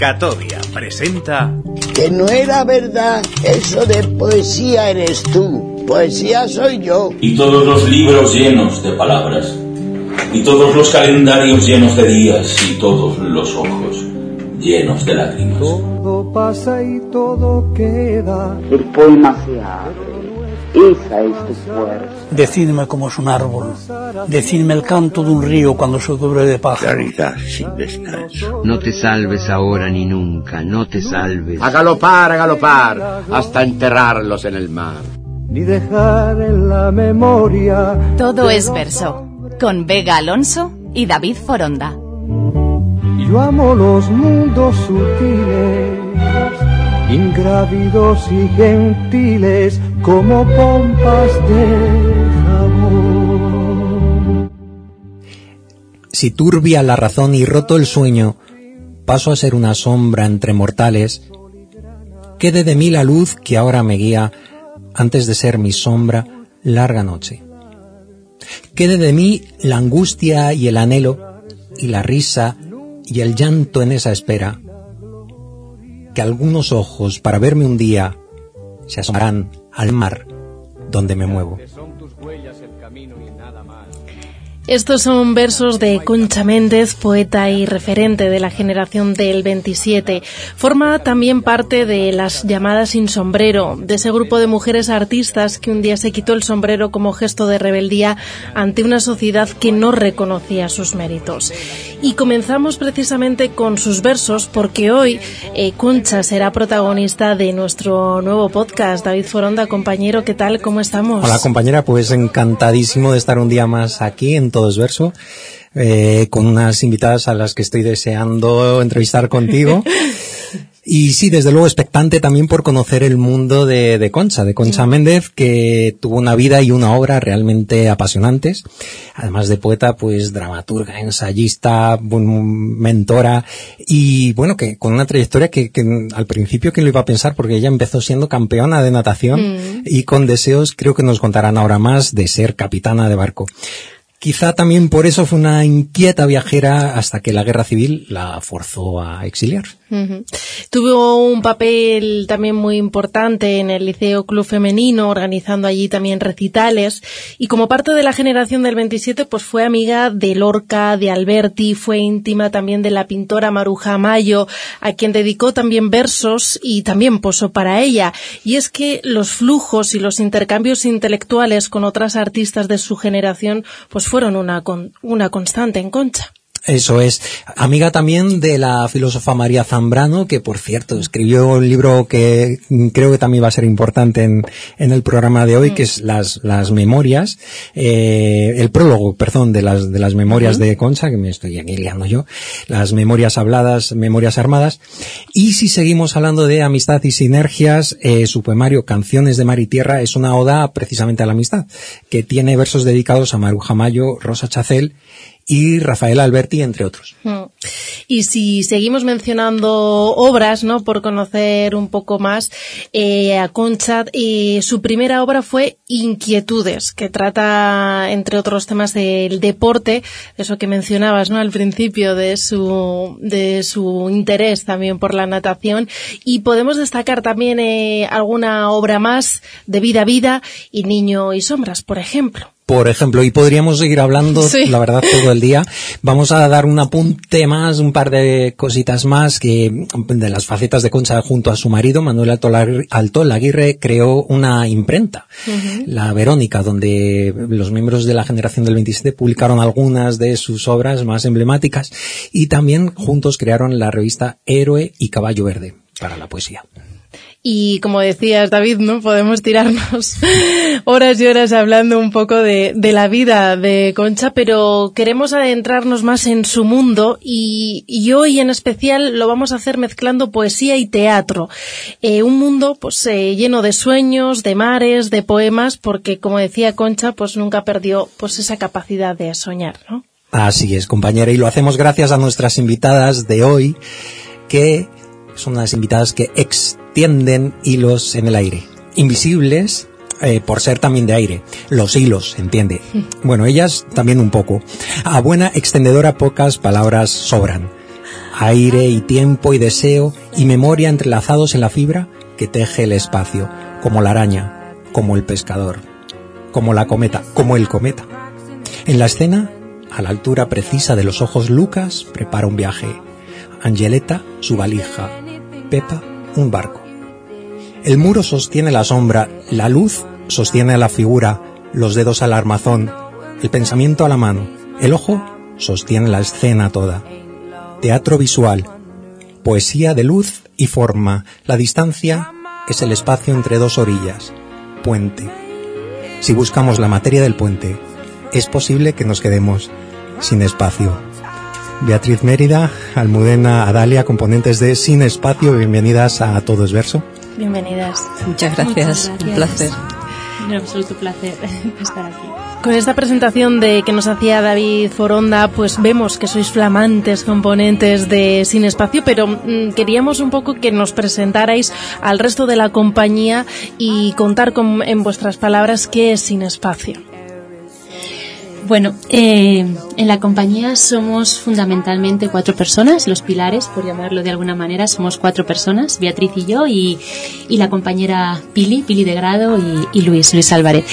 Catovia presenta... Que no era verdad eso de poesía eres tú, poesía soy yo. Y todos los libros llenos de palabras, y todos los calendarios llenos de días, y todos los ojos llenos de lágrimas. Todo pasa y todo queda. El poema se abre. Esa es tu fuerza. Decidme cómo es un árbol. Decidme el canto de un río cuando se cubre de pájaros. Claridad sin descanso. No te salves ahora ni nunca, no te salves. A galopar, a galopar, hasta enterrarlos en el mar. Ni dejar en la memoria. Todo es verso. Con Vega Alonso y David Foronda. Yo amo los mundos sutiles, ingrávidos y gentiles, como pompas de jabón. Si turbia la razón y roto el sueño, paso a ser una sombra entre mortales, quede de mí la luz que ahora me guía antes de ser mi sombra larga noche. Quede de mí la angustia y el anhelo y la risa y el llanto en esa espera, que algunos ojos para verme un día se asomarán al mar donde me muevo. Estos son versos de Concha Méndez, poeta y referente de la generación del 27. Forma también parte de las llamadas sin sombrero, de ese grupo de mujeres artistas que un día se quitó el sombrero como gesto de rebeldía ante una sociedad que no reconocía sus méritos. Y comenzamos precisamente con sus versos porque hoy eh, Concha será protagonista de nuestro nuevo podcast. David Foronda, compañero, ¿qué tal? ¿Cómo estamos? Hola compañera, pues encantadísimo de estar un día más aquí en Todos Verso, eh, con unas invitadas a las que estoy deseando entrevistar contigo. Y sí, desde luego expectante también por conocer el mundo de, de Concha, de Concha Méndez, que tuvo una vida y una obra realmente apasionantes. Además de poeta, pues dramaturga, ensayista, mentora y bueno, que con una trayectoria que, que al principio que lo iba a pensar porque ella empezó siendo campeona de natación Mm. y con deseos, creo que nos contarán ahora más, de ser capitana de barco. Quizá también por eso fue una inquieta viajera hasta que la guerra civil la forzó a exiliar. Tuvo un papel también muy importante en el Liceo Club Femenino, organizando allí también recitales. Y como parte de la generación del 27, pues fue amiga de Lorca, de Alberti, fue íntima también de la pintora Maruja Mayo, a quien dedicó también versos y también posó para ella. Y es que los flujos y los intercambios intelectuales con otras artistas de su generación, pues fueron una, con- una constante en Concha. Eso es. Amiga también de la filósofa María Zambrano, que por cierto escribió un libro que mm, creo que también va a ser importante en, en el programa de hoy, que es las, las memorias, eh, el prólogo, perdón, de las, de las memorias de Concha, que me estoy aquí liando yo, las memorias habladas, memorias armadas. Y si seguimos hablando de amistad y sinergias, eh, su poemario Canciones de Mar y Tierra es una oda precisamente a la amistad, que tiene versos dedicados a Maruja Mayo, Rosa Chacel y Rafael Alberti, entre otros. Mm. Y si seguimos mencionando obras, ¿no? Por conocer un poco más eh, a Concha, eh, su primera obra fue Inquietudes, que trata, entre otros temas, del deporte, eso que mencionabas, ¿no? Al principio de su, de su interés también por la natación. Y podemos destacar también eh, alguna obra más de Vida a Vida y Niño y Sombras, por ejemplo. Por ejemplo, y podríamos seguir hablando, Sí. la verdad, todo el día. Vamos a dar un apunte más, un par de cositas más que de las facetas de Concha junto a su marido, Manuel Alto Lag- Alto Laguirre, creó una imprenta, la Verónica, donde los miembros de la generación del 27 publicaron algunas de sus obras más emblemáticas y también juntos crearon la revista Héroe y Caballo Verde para la poesía. Y como decías, David, ¿no? Podemos tirarnos horas y horas hablando un poco de, la vida de Concha, pero queremos adentrarnos más en su mundo y, y hoy en especial lo vamos a hacer mezclando poesía y teatro. Eh, un mundo pues eh, lleno de sueños, de mares, de poemas, porque como decía Concha, pues nunca perdió pues esa capacidad de soñar, ¿no? Así es, compañera, y lo hacemos gracias a nuestras invitadas de hoy, que son unas invitadas que extienden hilos en el aire, invisibles eh, por ser también de aire. Los hilos, entiende. Bueno, ellas también un poco. A buena extendedora pocas palabras sobran. aire y tiempo y deseo y memoria entrelazados en la fibra que teje el espacio, como la araña, como el pescador, como la cometa, como el cometa. En la escena, a la altura precisa de los ojos, Lucas prepara un viaje, Angeleta su valija, Pepa un barco. El muro sostiene la sombra, la luz sostiene la figura, los dedos al armazón, el pensamiento a la mano, el ojo sostiene la escena toda. Teatro visual, poesía de luz y forma, la distancia es el espacio entre dos orillas, puente. Si buscamos la materia del puente, es posible que nos quedemos sin espacio. Beatriz Mérida, Almudena Adalia, componentes de Sin Espacio, bienvenidas a Todo es Verso. Bienvenidas. Muchas gracias, un placer. Un absoluto placer estar aquí. Con esta presentación de que nos hacía David Foronda, pues vemos que sois flamantes componentes de Sin Espacio, pero mmm, queríamos un poco que nos presentarais al resto de la compañía y contar con, en vuestras palabras qué es Sin Espacio. Bueno, eh, en la compañía somos fundamentalmente cuatro personas, los pilares, por llamarlo de alguna manera, somos cuatro personas, Beatriz y yo, y, y la compañera Pili, Pili de Grado y, y, Luis, Luis Álvarez.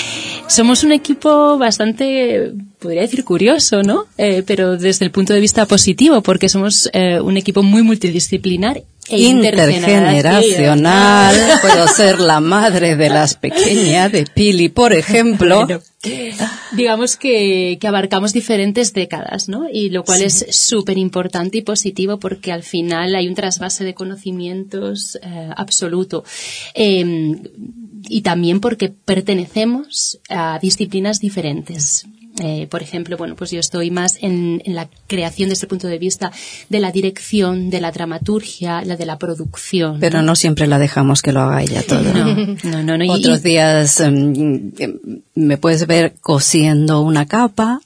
Somos un equipo bastante, podría decir curioso, ¿no? Eh, pero desde el punto de vista positivo, porque somos eh, un equipo muy multidisciplinar e intergeneracional. Puedo ser la madre de las pequeñas de Pili, por ejemplo. Bueno, digamos que, que, abarcamos diferentes décadas, ¿no? Y lo cual sí. es súper importante y positivo porque al final hay un trasvase de conocimientos eh, absoluto. Eh, y también porque pertenecemos a disciplinas diferentes. Eh, por ejemplo, bueno, pues yo estoy más en, en, la creación desde el punto de vista de la dirección, de la dramaturgia, la de la producción. Pero no, no siempre la dejamos que lo haga ella todo. No, no, no. no Otros y, días um, me puedes ver cosiendo una capa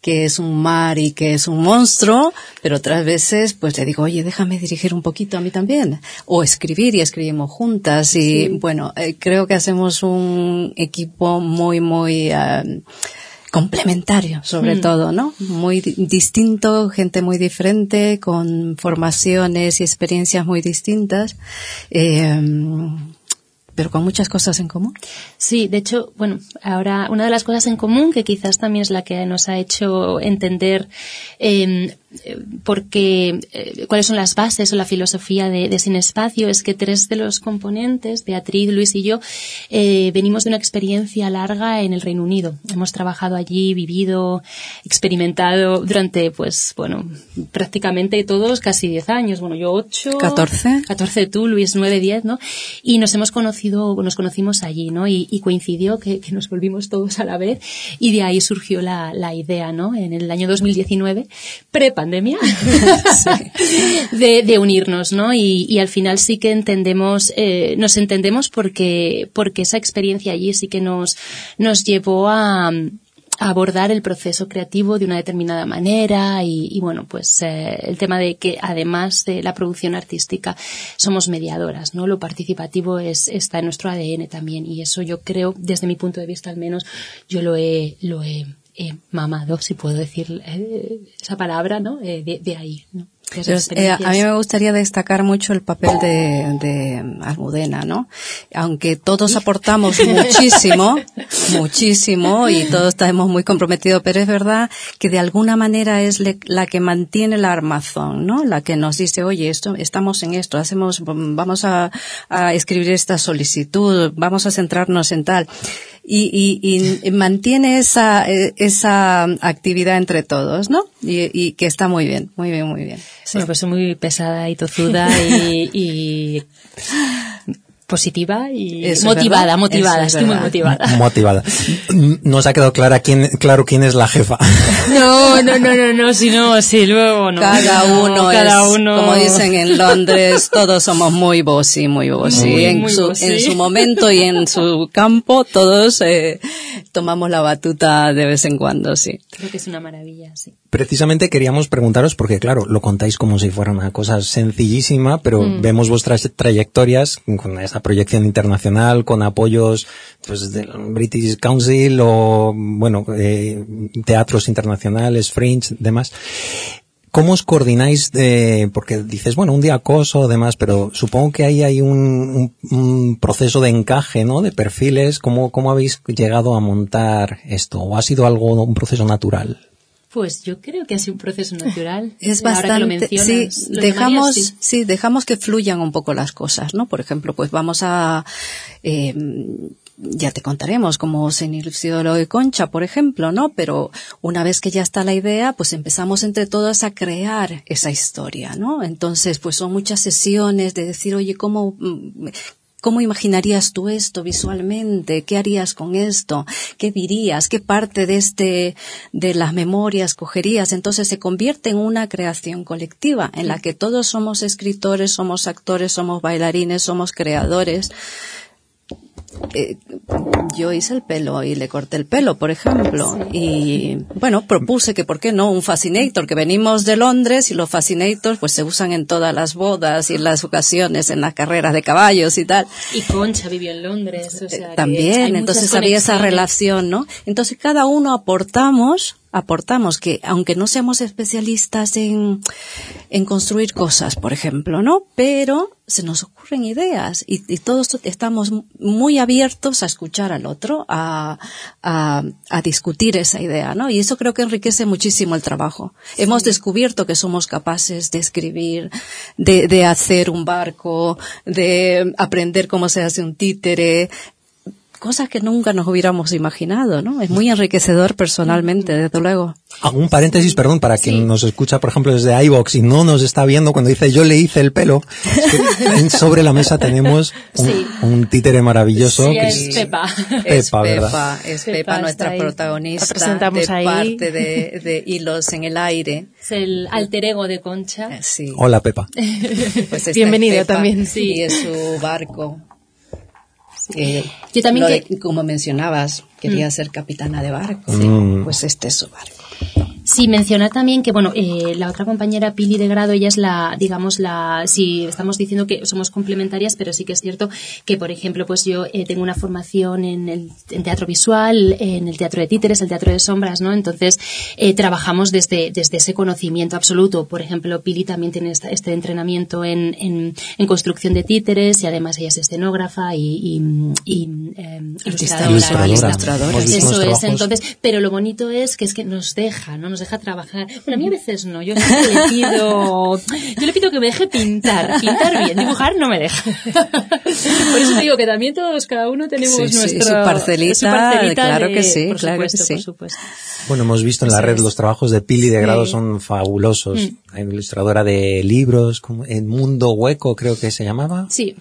que es un mar y que es un monstruo, pero otras veces pues le digo, oye, déjame dirigir un poquito a mí también, o escribir y escribimos juntas y sí. bueno, eh, creo que hacemos un equipo muy, muy uh, complementario, sobre mm. todo, ¿no? Muy di distinto, gente muy diferente, con formaciones y experiencias muy distintas. Eh, pero con muchas cosas en común. Sí, de hecho, bueno, ahora una de las cosas en común que quizás también es la que nos ha hecho entender eh, porque eh, cuáles son las bases o la filosofía de, de, Sin Espacio es que tres de los componentes, Beatriz, Luis y yo, eh, venimos de una experiencia larga en el Reino Unido. Hemos trabajado allí, vivido, experimentado durante, pues, bueno, prácticamente todos casi 10 años. Bueno, yo 8. 14. 14 tú, Luis 9, 10, ¿no? Y nos hemos conocido, nos conocimos allí, ¿no? Y, y coincidió que, que, nos volvimos todos a la vez y de ahí surgió la, la idea, ¿no? En el año 2019, pre pandemia de, de, unirnos, ¿no? Y, y, al final sí que entendemos, eh, nos entendemos porque, porque esa experiencia allí sí que nos, nos llevó a, a abordar el proceso creativo de una determinada manera y, y bueno, pues eh, el tema de que además de la producción artística somos mediadoras, ¿no? Lo participativo es, está en nuestro ADN también y eso yo creo, desde mi punto de vista al menos, yo lo he, lo he eh, mamado, si puedo decir eh, esa palabra, ¿no? Eh, de, de, ahí, ¿no? Entonces, eh, a mí me gustaría destacar mucho el papel de, de Almudena, ¿no? Aunque todos aportamos muchísimo, muchísimo, y todos estamos muy comprometidos, pero es verdad que de alguna manera es le, la que mantiene el armazón, ¿no? La que nos dice, oye, esto, estamos en esto, hacemos, vamos a, a escribir esta solicitud, vamos a centrarnos en tal y, y, y mantiene esa, esa actividad entre todos, ¿no? Y, y, que está muy bien, muy bien, muy bien. Sí. Bueno, pues soy muy pesada y tozuda y, y positiva y Eso motivada, es motivada, Eso estoy muy motivada. Motivada. Nos ha quedado clara quién, claro quién es la jefa. No, no, no, no, no, si no, si luego no. Cada uno no, cada es, uno. como dicen en Londres, todos somos muy bossy, muy bossy. Muy, en, muy su, bossy. en su momento y en su campo, todos eh, tomamos la batuta de vez en cuando, sí. Creo que es una maravilla, sí. Precisamente queríamos preguntaros, porque claro, lo contáis como si fuera una cosa sencillísima, pero mm. vemos vuestras trayectorias con esa proyección internacional, con apoyos pues del British Council o, bueno, eh, teatros internacionales, Fringe, demás. ¿cómo os coordináis? De, porque dices, bueno, un día acoso, demás, pero supongo que ahí hay un, un, proceso de encaje, ¿no? De perfiles. ¿Cómo, ¿Cómo habéis llegado a montar esto? ¿O ha sido algo, un proceso natural? Pues yo creo que ha sido un proceso natural. Es bastante, sí, dejamos, sí. dejamos que fluyan un poco las cosas, ¿no? Por ejemplo, pues vamos a, eh, ya te contaremos cómo se inició lo de Concha, por ejemplo, ¿no? Pero una vez que ya está la idea, pues empezamos entre todos a crear esa historia, ¿no? Entonces, pues son muchas sesiones de decir, oye, ¿cómo, ¿Cómo imaginarías tú esto visualmente? ¿Qué harías con esto? ¿Qué dirías? ¿Qué parte de este, de las memorias cogerías? Entonces se convierte en una creación colectiva en la que todos somos escritores, somos actores, somos bailarines, somos creadores eh, yo hice el pelo y le corté el pelo, por ejemplo. Y bueno, propuse que, ¿por qué no? Un fascinator, que venimos de Londres y los fascinators pues se usan en todas las bodas y en las ocasiones, en las carreras de caballos y tal. Y Concha vivió en Londres, o sea, También, entonces había esa relación, ¿no? Entonces cada uno aportamos aportamos que aunque no seamos especialistas en, en construir cosas, por ejemplo, ¿no? Pero se nos ocurren ideas y, y, todos estamos muy abiertos a escuchar al otro, a, a, a, discutir esa idea, ¿no? Y eso creo que enriquece muchísimo el trabajo. Hemos descubierto que somos capaces de escribir, de, de hacer un barco, de aprender cómo se hace un títere, cosas que nunca nos hubiéramos imaginado, ¿no? Es muy enriquecedor personalmente, desde luego. Hago un paréntesis, perdón, para quien nos escucha, por ejemplo, desde iVox y no nos está viendo cuando dice yo le hice el pelo. sobre la mesa tenemos un, títere maravilloso. que es, Pepa. Es Pepa, es Pepa, nuestra protagonista. presentamos de parte de, Hilos en el Aire. Es el alter ego de Concha. Eh, sí. Hola, Pepa. Pues Bienvenida también. Sí, es su barco eh, Yo también como mencionabas, quería mm. ser capitana de barco. Mm. Pues este es su barco. Sí, mencionar también que, bueno, eh, la otra compañera Pili de grado, ella es la, digamos, la, si estamos diciendo que somos complementarias, pero sí que es cierto que, por ejemplo, pues yo eh, tengo una formación en el en teatro visual, en el teatro de títeres, el teatro de sombras, ¿no? Entonces, eh, trabajamos desde, desde ese conocimiento absoluto. Por ejemplo, Pili también tiene este entrenamiento en, en, en, construcción de títeres y además ella es escenógrafa y, y, em, ilustradora. Eso es, entonces, pero lo bonito es que es que nos deja, ¿no? Deja trabajar. Bueno, a mí a veces no, yo le pido, yo le pido que me deje pintar, pintar bien, dibujar no me deja. Por eso digo que también todos, cada uno tenemos nuestra, su parcelita, claro que sí, claro que sí. Bueno, hemos visto en la red los trabajos de Pili de grado son fabulosos. Mm. Hay una ilustradora de libros, como en Mundo Hueco creo que se llamaba. Sí.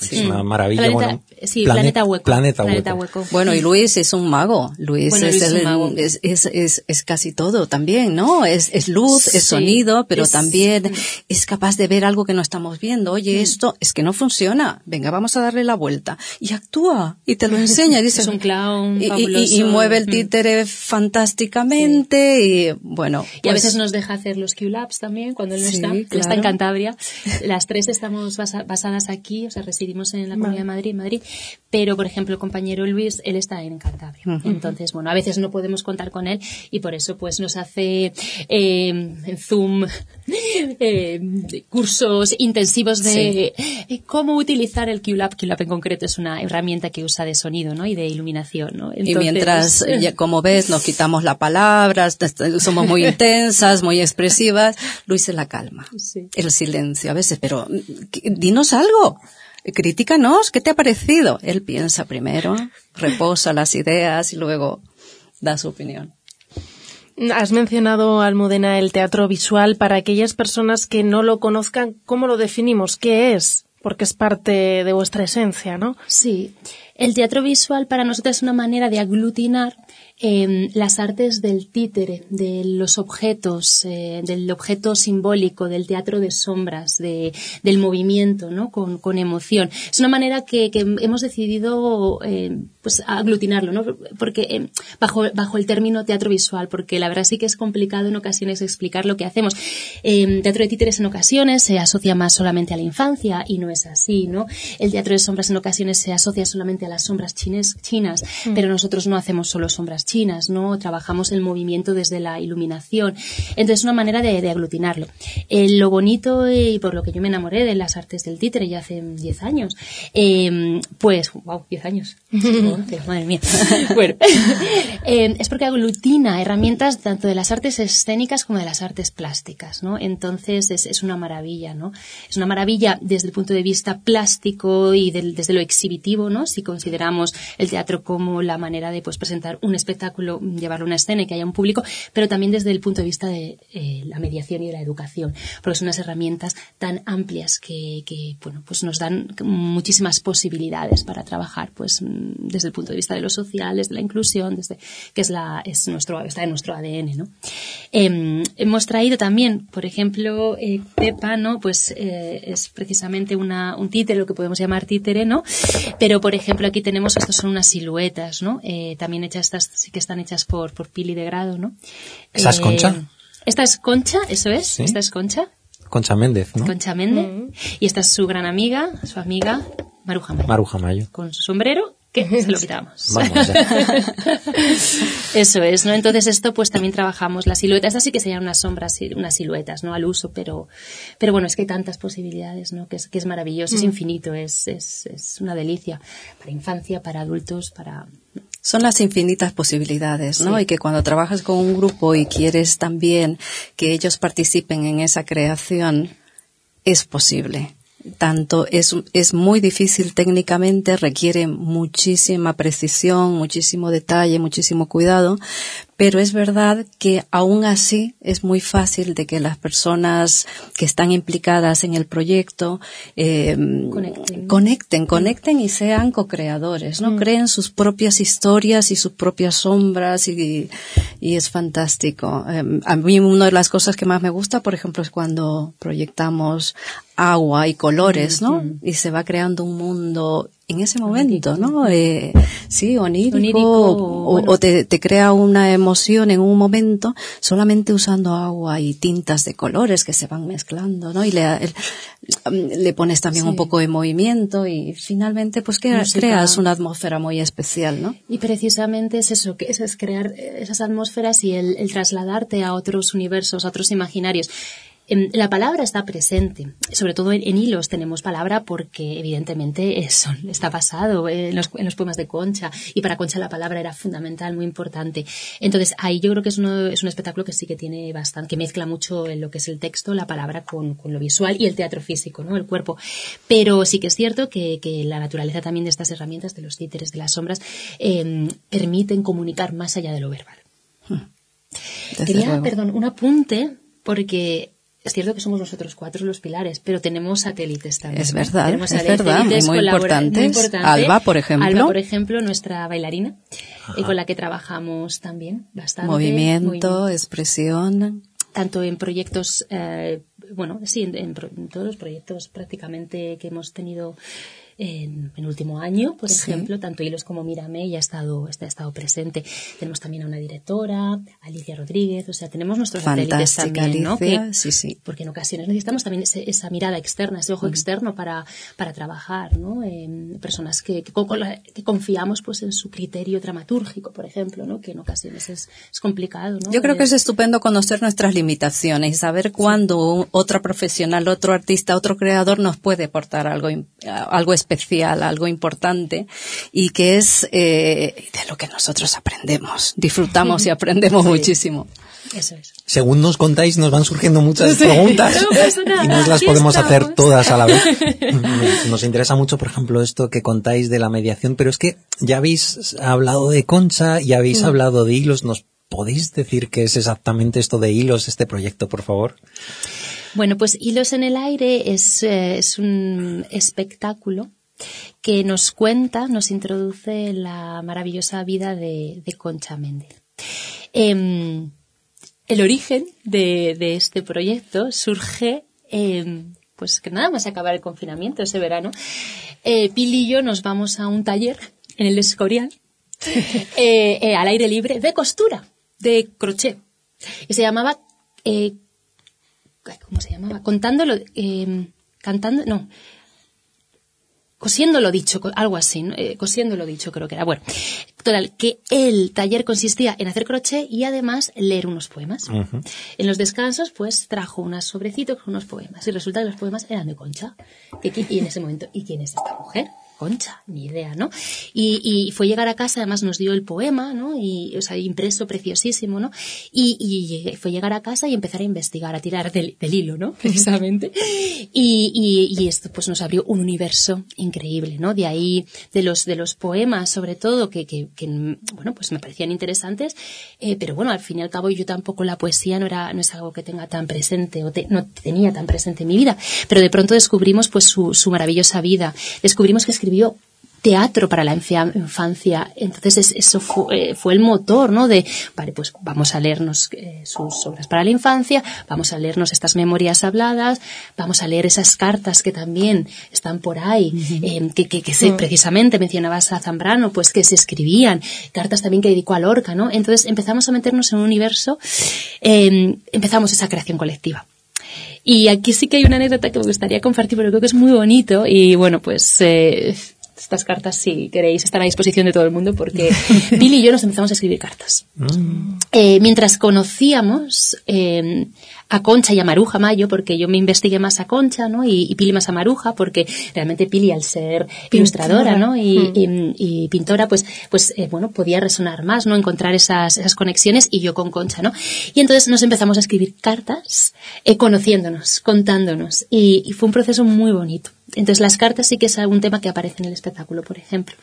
Es una maravilla. Planeta, bueno, sí, Planeta, Hueco. Planeta, Hueco. Bueno, y Luis es un mago. Luis, es, es, Es, es, es, casi todo también, ¿no? Es, es luz, es sonido, pero también es capaz de ver algo que no estamos viendo. Oye, mm. esto es que no funciona. Venga, vamos a darle la vuelta. Y actúa. Y te lo enseña. Dice, es un clown y, y, y, mueve el mm. títere fantásticamente. Y bueno. y a pues veces nos deja hacer los Q-Labs también cuando él no está. Él está en Cantabria. Las tres estamos basadas aquí, o sea, residimos en la Comunidad de Madrid, Madrid. Pero, por ejemplo, el compañero Luis, él está en Cantabria. Entonces, bueno, a veces no podemos contar con él y por eso pues nos hace eh, en Zoom eh, cursos intensivos de eh, cómo utilizar el QLab. QLab en concreto es una herramienta que usa de sonido ¿no? y de iluminación. ¿no? y mientras, como ves, nos quitamos la palabra, somos muy intensas, muy expresivas, Luis es la calma, el silencio a veces, pero dinos algo críticanos, ¿qué te ha parecido? Él piensa primero, reposa las ideas y luego da su opinión. Has mencionado, Almudena, el teatro visual. Para aquellas personas que no lo conozcan, ¿cómo lo definimos? ¿Qué es? Porque es parte de vuestra esencia, ¿no? Sí. El teatro visual para nosotros es una manera de aglutinar eh, las artes del títere, de los objetos, eh, del objeto simbólico, del teatro de sombras, de, del movimiento, ¿no? Con, con emoción. Es una manera que, que hemos decidido eh, pues aglutinarlo, ¿no? Porque eh, bajo, bajo el término teatro visual, porque la verdad sí que es complicado en ocasiones explicar lo que hacemos. Teatro de títeres en ocasiones se asocia más solamente a la infancia y no es así, ¿no? El teatro de sombras en ocasiones se asocia solamente a las sombras chines, chinas, mm. pero nosotros no hacemos solo sombras chinas, ¿no? Trabajamos el movimiento desde la iluminación. Entonces, es una manera de, de aglutinarlo. Eh, lo bonito y por lo que yo me enamoré de las artes del títere ya hace 10 años, eh, pues, wow, 10 años. 11, madre mía. bueno, eh, es porque aglutina herramientas tanto de las artes escénicas como de las artes plásticas, ¿no? Entonces, es, es una maravilla, ¿no? Es una maravilla desde el punto de vista plástico y del- desde lo exhibitivo, ¿no? Si consideramos el teatro como la manera de pues presentar un espectáculo, llevarlo a una escena y que haya un público, pero también desde el punto de vista de eh, la mediación y de la educación, porque son unas herramientas tan amplias que, bueno, pues nos dan muchísimas posibilidades para trabajar, pues mm, desde el punto de vista de lo social, desde la inclusión, desde que es la es nuestro está en nuestro ADN, ¿no? Em, hemos traído también, por ejemplo, eh, Pepa, ¿no? Pues eh, es precisamente una, un títere, lo que podemos llamar títere, ¿no? Pero, por ejemplo, aquí tenemos, estos son unas siluetas, ¿no? Eh, también hechas, estas sí que están hechas por, por Pili de Grado, ¿no? ¿Esa es Eh, Concha? Esta es Concha, eso es. Sí. Esta es Concha, Concha Méndez, ¿no? Concha Méndez. Y esta es su gran amiga, su amiga, Maruja Mayo. Maruja Mayo. Con su sombrero, que se lo quitamos. Vamos. Eso es, ¿no? Entonces esto pues también trabajamos las siluetas, así que serían unas sombras, y unas siluetas, ¿no? Al uso, pero, pero bueno, es que hay tantas posibilidades, ¿no? Que es, que es maravilloso, es Mm. infinito, es, es, es una delicia para infancia, para adultos, para... Son las infinitas posibilidades, ¿no? Sí. Y que cuando trabajas con un grupo y quieres también que ellos participen en esa creación, es posible. Tanto es, es muy difícil técnicamente, requiere muchísima precisión, muchísimo detalle, muchísimo cuidado, pero es verdad que aún así es muy fácil de que las personas que están implicadas en el proyecto eh, Conecten. conecten, conecten y sean co-creadores, ¿no? Creen sus propias historias y sus propias sombras y, y es fantástico. Eh, a mí una de las cosas que más me gusta, por ejemplo, es cuando proyectamos agua y colores, ¿no? Y se va creando un mundo en ese momento, ¿no? Eh, sí, onírico, Onírico, o, bueno. o te, te crea una emoción en un momento solamente usando agua y tintas de colores que se van mezclando, ¿no? Y le, el- le pones también Sí. un poco de movimiento y finalmente pues que Música. creas una atmósfera muy especial, ¿no? Y precisamente es eso, que es, es crear esas atmósferas y el, el trasladarte a otros universos, a otros imaginarios. Em, La palabra está presente, sobre todo en, en hilos tenemos palabra porque evidentemente eso está basado en los, en los poemas de Concha y para Concha la palabra era fundamental, muy importante. Entonces ahí yo creo que es, uno, es un espectáculo que sí que tiene bastante, que mezcla mucho en lo que es el texto, la palabra con, con lo visual y el teatro físico, ¿no? El cuerpo. Pero sí que es cierto que, que la naturaleza también de estas herramientas, de los títeres, de las sombras, em, permiten comunicar más allá de lo verbal. Desde Quería, luego. perdón, un apunte, porque es cierto que somos nosotros cuatro los pilares, pero tenemos satélites también. Es verdad, Tenemos es verdad, muy importantes. importante. Alba, por ejemplo. Alba, por ejemplo, nuestra bailarina, y con la que trabajamos también bastante. Movimiento, expresión. tanto en proyectos, eh, bueno, sí, en, en pro- en todos los proyectos prácticamente que hemos tenido en el último año, por Sí. ejemplo, tanto Hilos como Mírame ya ha estado, está- ha estado presente. Tenemos también a una directora, Alicia Rodríguez, o sea, tenemos nuestros satélites también, ¿no? Alicia, Que- sí, sí. porque en ocasiones necesitamos también ese- esa mirada externa, ese ojo externo para, para trabajar, ¿no? Personas que, que, con- con la- que confiamos pues en su criterio dramatúrgico, por ejemplo, ¿no? Que en ocasiones es, es complicado, ¿no? Yo creo que Eh, es estupendo conocer nuestras limitaciones y saber cuándo otra profesional, otro artista, otro creador nos puede aportar algo, algo especial, algo importante y que es eh, de lo que nosotros aprendemos, disfrutamos y aprendemos Sí. muchísimo. Eso es. Según nos contáis, nos van surgiendo muchas Sí. preguntas No y nos las podemos hacer todas a la vez. Nos, interesa mucho, por ejemplo, esto que contáis de la mediación, pero es que ya habéis hablado de Concha y habéis Mm. hablado de hilos. ¿Nos podéis decir qué es exactamente esto de hilos, este proyecto, por favor? Bueno, pues Hilos en el Aire es, eh, es un espectáculo que nos cuenta, nos introduce la maravillosa vida de, de Concha Méndez. Em, el origen de, de este proyecto surge, em, pues que nada más acabar el confinamiento ese verano. Eh, Pili y yo nos vamos a un taller en el Escorial, eh, eh, al aire libre, de costura, de crochet. Y se llamaba eh, ¿cómo se llamaba? Contándolo, eh, cantando, no. Cosiendo lo dicho, algo así, eh, cosiendo lo dicho creo que era. Bueno, total, que el taller consistía en hacer crochet y además leer unos poemas. En los descansos, pues trajo unos sobrecitos con unos poemas y resulta que los poemas eran de Concha. Y en ese momento, ¿y quién es esta mujer? Concha, ni idea, ¿no? Y, y, fue llegar a casa, además nos dio el poema, ¿no? Y, o sea, impreso preciosísimo, ¿no? Y, y fue llegar a casa y empezar a investigar, a tirar del, del hilo, ¿no? Precisamente. Y, y, esto pues nos abrió un universo increíble, ¿no? De ahí, de los, de los poemas, sobre todo, que, que, que bueno, pues me parecían interesantes, eh, pero bueno, al fin y al cabo yo tampoco la poesía no era, no es algo que tenga tan presente, o no tenía tan presente en mi vida, pero de pronto descubrimos pues su, su maravillosa vida, descubrimos que escribió teatro para la infancia. Entonces eso fue, eh, fue, el motor, ¿no? De, vale, pues vamos a leernos eh, sus obras para la infancia, vamos a leernos estas memorias habladas, vamos a leer esas cartas que también están por ahí, eh, que, que, que se, mm. precisamente mencionabas a Zambrano, pues que se escribían, cartas también que dedicó a Lorca, ¿no? Entonces empezamos a meternos en un universo, empezamos esa creación colectiva. Y aquí sí que hay una anécdota que me gustaría compartir, pero creo que es muy bonito. Y bueno, pues eh, estas cartas, si queréis, están a disposición de todo el mundo porque Billy y yo nos empezamos a escribir cartas. Mm. Eh, mientras conocíamos eh, a Concha y a Maruja Mayo, porque yo me investigué más a Concha, ¿no? Y, Pili más a Maruja, porque realmente Pili, al ser ilustradora, ¿no? Mm. Y, pintora, pues, pues eh, bueno, podía resonar más, ¿no? Encontrar esas, esas conexiones y yo con Concha, ¿no? Y entonces nos empezamos a escribir cartas, eh, conociéndonos, contándonos, y, y fue un proceso muy bonito. Entonces las cartas sí que es algún tema que aparece en el espectáculo, por ejemplo.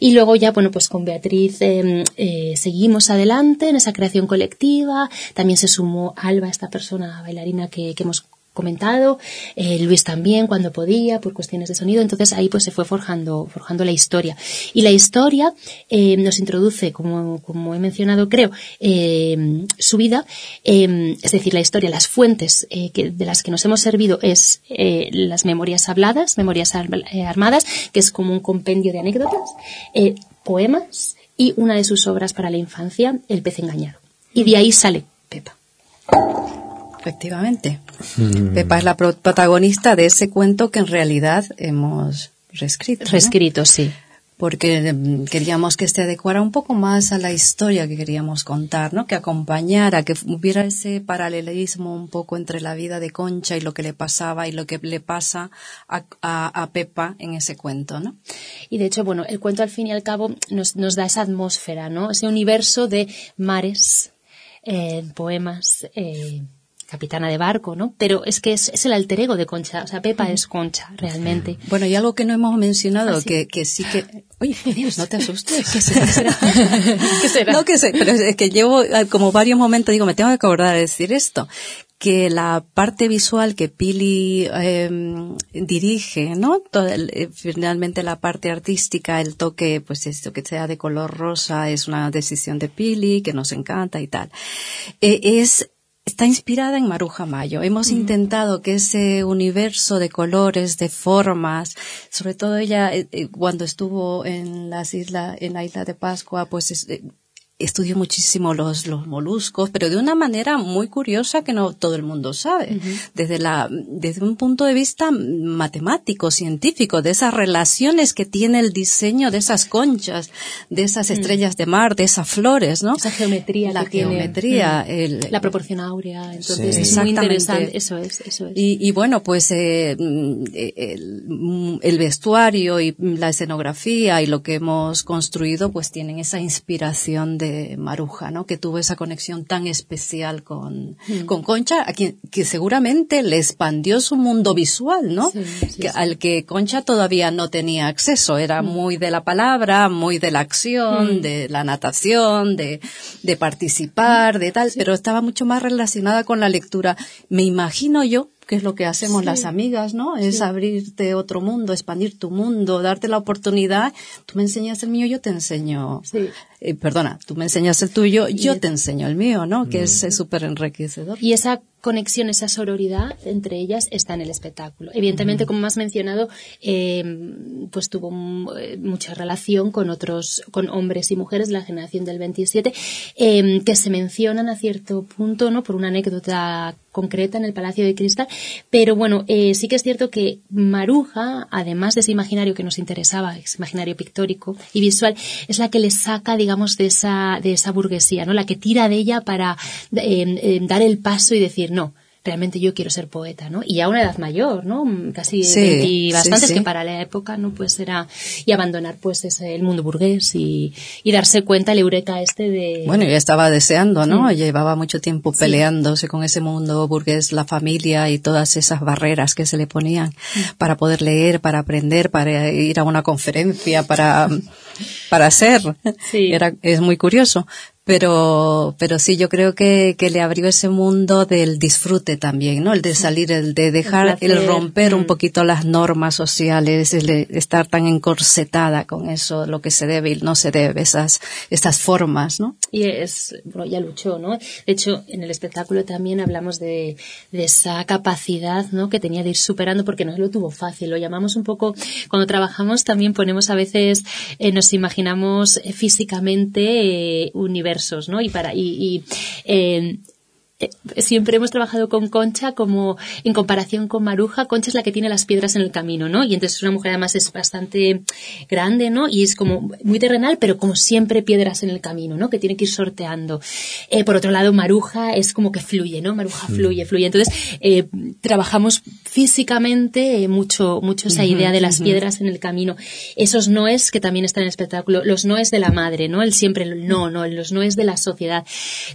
Y luego ya, bueno, pues con Beatriz eh, seguimos adelante en esa creación colectiva. También se sumó Alba, esta persona bailarina que, que hemos comentado, eh, Luis también cuando podía por cuestiones de sonido, entonces ahí pues se fue forjando, forjando la historia. Y la historia eh, nos introduce, como, como he mencionado creo, eh, su vida, es decir, la historia, las fuentes que, de las que nos hemos servido es las memorias habladas, memorias armadas, que es como un compendio de anécdotas, poemas y una de sus obras para la infancia, El pez engañado. Y de ahí sale Pepa. Efectivamente. Mm. Pepa es la protagonista de ese cuento que en realidad hemos reescrito. Reescrito, sí. Porque mm, queríamos que se adecuara un poco más a la historia que queríamos contar, ¿no? Que acompañara, que hubiera ese paralelismo un poco entre la vida de Concha y lo que le pasaba y lo que le pasa a, a, Pepa en ese cuento, ¿no? Y de hecho, bueno, el cuento al fin y al cabo nos, nos da esa atmósfera, ¿no? Ese universo de mares, eh, poemas, eh, capitana de barco, ¿no? Pero es que es, el alter ego de Concha, o sea, Pepa es Concha, realmente. Bueno, y algo que no hemos mencionado, ah, que, que sí que... Oye, Dios, no te asustes. ¿Qué será? ¿Qué será? No, que sé, pero es que llevo ah, como varios momentos, digo, me tengo que acordar de decir esto, que la parte visual que Pili em, dirige, ¿no? Eh, finalmente la parte artística, el toque, pues esto que sea de color rosa es una decisión de Pili que nos encanta y tal. Eh, es está inspirada en Maruja Mayo. Hemos intentado que ese universo de colores, de formas, sobre todo ella eh, eh, cuando estuvo en las islas, en la isla de Pascua, pues eh, estudió muchísimo los, los moluscos, pero de una manera muy curiosa que no todo el mundo sabe. Desde la, desde un punto de vista matemático, científico, de esas relaciones que tiene el diseño de esas conchas, de esas estrellas de mar, de esas flores, ¿no? Esa geometría la geometría, el, la proporción áurea, entonces es muy interesante. Eso es, eso es. Y, y bueno, pues eh, el, el vestuario y la escenografía y lo que hemos construido, pues tienen esa inspiración de Maruja, ¿no? Que tuvo esa conexión tan especial con, mm. con Concha, a quien, que seguramente le expandió su mundo visual, ¿no? al que Concha todavía no tenía acceso. Era mm. muy de la palabra, muy de la acción, mm. de la natación, de, de participar, de tal, pero estaba mucho más relacionada con la lectura. Me imagino yo que es lo que hacemos las amigas, ¿no? Es abrirte otro mundo, expandir tu mundo, darte la oportunidad. Tú me enseñas el mío, yo te enseño. Sí. Eh, perdona, tú me enseñas el tuyo, yo te enseño el mío, ¿no? Que es súper enriquecedor. Y esa conexión, esa sororidad entre ellas está en el espectáculo. Evidentemente, como has mencionado, eh, pues tuvo eh, mucha relación con otros, con hombres y mujeres de la generación del 27, eh, que se mencionan a cierto punto, ¿no? Por una anécdota concreta en el Palacio de Cristal. Pero bueno, eh, sí que es cierto que Maruja, además de ese imaginario que nos interesaba, ese imaginario pictórico y visual, es la que le saca, digamos, de esa, de esa burguesía, ¿no? La que tira de ella para eh, eh, dar el paso y decir, no, realmente yo quiero ser poeta, ¿no? Y a una edad mayor, ¿no? Casi sí, bastantes sí, sí. que para la época, ¿no? Pues era, y abandonar pues ese, el mundo burgués y, y darse cuenta el eureka este de... Bueno, yo estaba deseando, ¿no? Mm. Llevaba mucho tiempo peleándose con ese mundo burgués, la familia y todas esas barreras que se le ponían para poder leer, para aprender, para ir a una conferencia, para, para hacer. Sí. Era, es muy curioso. Pero, pero sí, yo creo que, que le abrió ese mundo del disfrute también, ¿no? El de salir, el de dejar, el, romper un Mm. poquito las normas sociales, el de estar tan encorsetada con eso, lo que se debe y no se debe, esas, estas formas, ¿no? Y es, bueno, ya luchó, ¿no? De hecho, en el espectáculo también hablamos de, de esa capacidad, ¿no? Que tenía de ir superando porque no lo tuvo fácil. Lo llamamos un poco, cuando trabajamos también ponemos a veces, eh, nos imaginamos eh, físicamente eh, ¿no? Y para, y, eh, siempre hemos trabajado con Concha como en comparación con Maruja, Concha es la que tiene las piedras en el camino, ¿no? Y entonces una mujer además es bastante grande, ¿no? Y es como muy terrenal, pero como siempre piedras en el camino, ¿no? Que tiene que ir sorteando. Eh, por otro lado, Maruja es como que fluye, ¿no? Maruja fluye, fluye. Entonces, eh, trabajamos físicamente eh, mucho, mucho esa idea de las piedras en el camino. Esos noes que también están en el espectáculo, los noes de la madre, ¿no? El siempre, el no, no, los noes de la sociedad.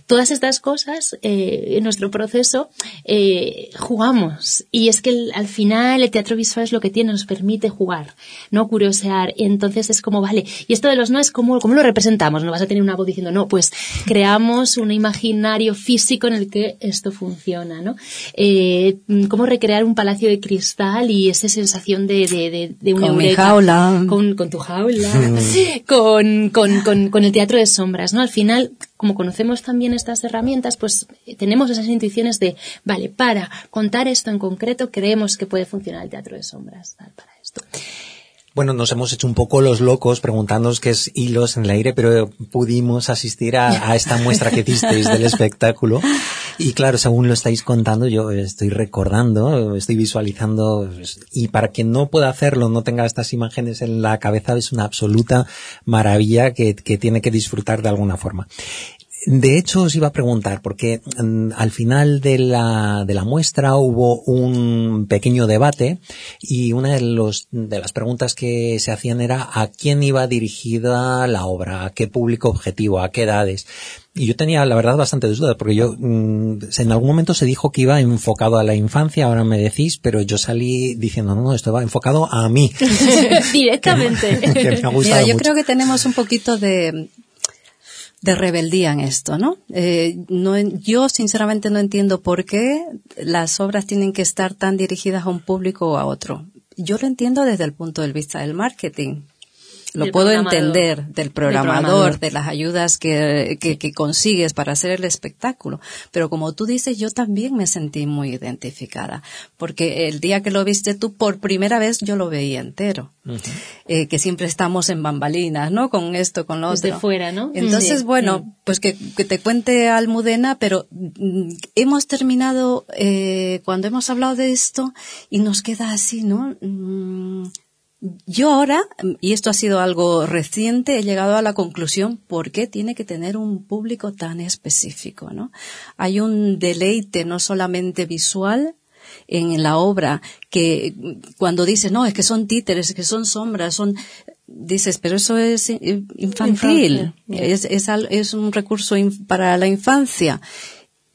Todas estas cosas, eh, en nuestro proceso, eh, jugamos. Y es que el- al final el teatro visual es lo que tiene, nos permite jugar, no curiosear. Y entonces es como, vale, y esto de los noes, ¿cómo, cómo lo representamos? No vas a tener una voz diciendo, no, pues creamos un imaginario físico en el que esto funciona, ¿no? Eh, cómo recrear un palacio de cristal y esa sensación de, de, de, de una Con mi jaula. Con, con tu jaula. con, con, con, con el teatro de sombras, ¿no? Al final, como conocemos también estas herramientas, pues eh, tenemos esas intuiciones de, vale, para contar esto en concreto, creemos que puede funcionar el teatro de sombras tal, para esto. Bueno, nos hemos hecho un poco los locos preguntándonos qué es hilos en el aire, pero pudimos asistir a, a esta muestra que hicisteis del espectáculo. Y claro, según lo estáis contando, yo estoy recordando, estoy visualizando, y para quien no pueda hacerlo, no tenga estas imágenes en la cabeza, es una absoluta maravilla que, que tiene que disfrutar de alguna forma. De hecho, os iba a preguntar, porque mm, al final de la, de la muestra hubo un pequeño debate y una de, los, de las preguntas que se hacían era a quién iba dirigida la obra, a qué público objetivo, a qué edades. Y yo tenía, la verdad, bastante dudas, porque yo, mm, en algún momento se dijo que iba enfocado a la infancia, ahora me decís, pero yo salí diciendo, no, no, esto va enfocado a mí. Directamente. que me ha gustado Mira, yo mucho. creo que tenemos un poquito de, de rebeldía en esto, ¿no? Eh, no en- yo sinceramente no entiendo por qué las obras tienen que estar tan dirigidas a un público o a otro. Yo lo entiendo desde el punto de vista del marketing. Lo puedo entender del programador, programador. de las ayudas que, que, que consigues para hacer el espectáculo. Pero como tú dices, yo también me sentí muy identificada. Porque el día que lo viste tú, por primera vez yo lo veía entero. Eh, que siempre estamos en bambalinas, ¿no? Con esto, con lo otro. Desde fuera, ¿no? Entonces, Sí. bueno, Mm. pues que, que te cuente Almudena, pero mm, hemos terminado, eh, cuando hemos hablado de esto, y nos queda así, ¿no? Mm, yo ahora, y esto ha sido algo reciente, he llegado a la conclusión por qué tiene que tener un público tan específico, ¿no? Hay un deleite no solamente visual, en la obra que cuando dices no es que son títeres es que son sombras son dices pero eso es infantil Infancia, es, es, es un recurso para la infancia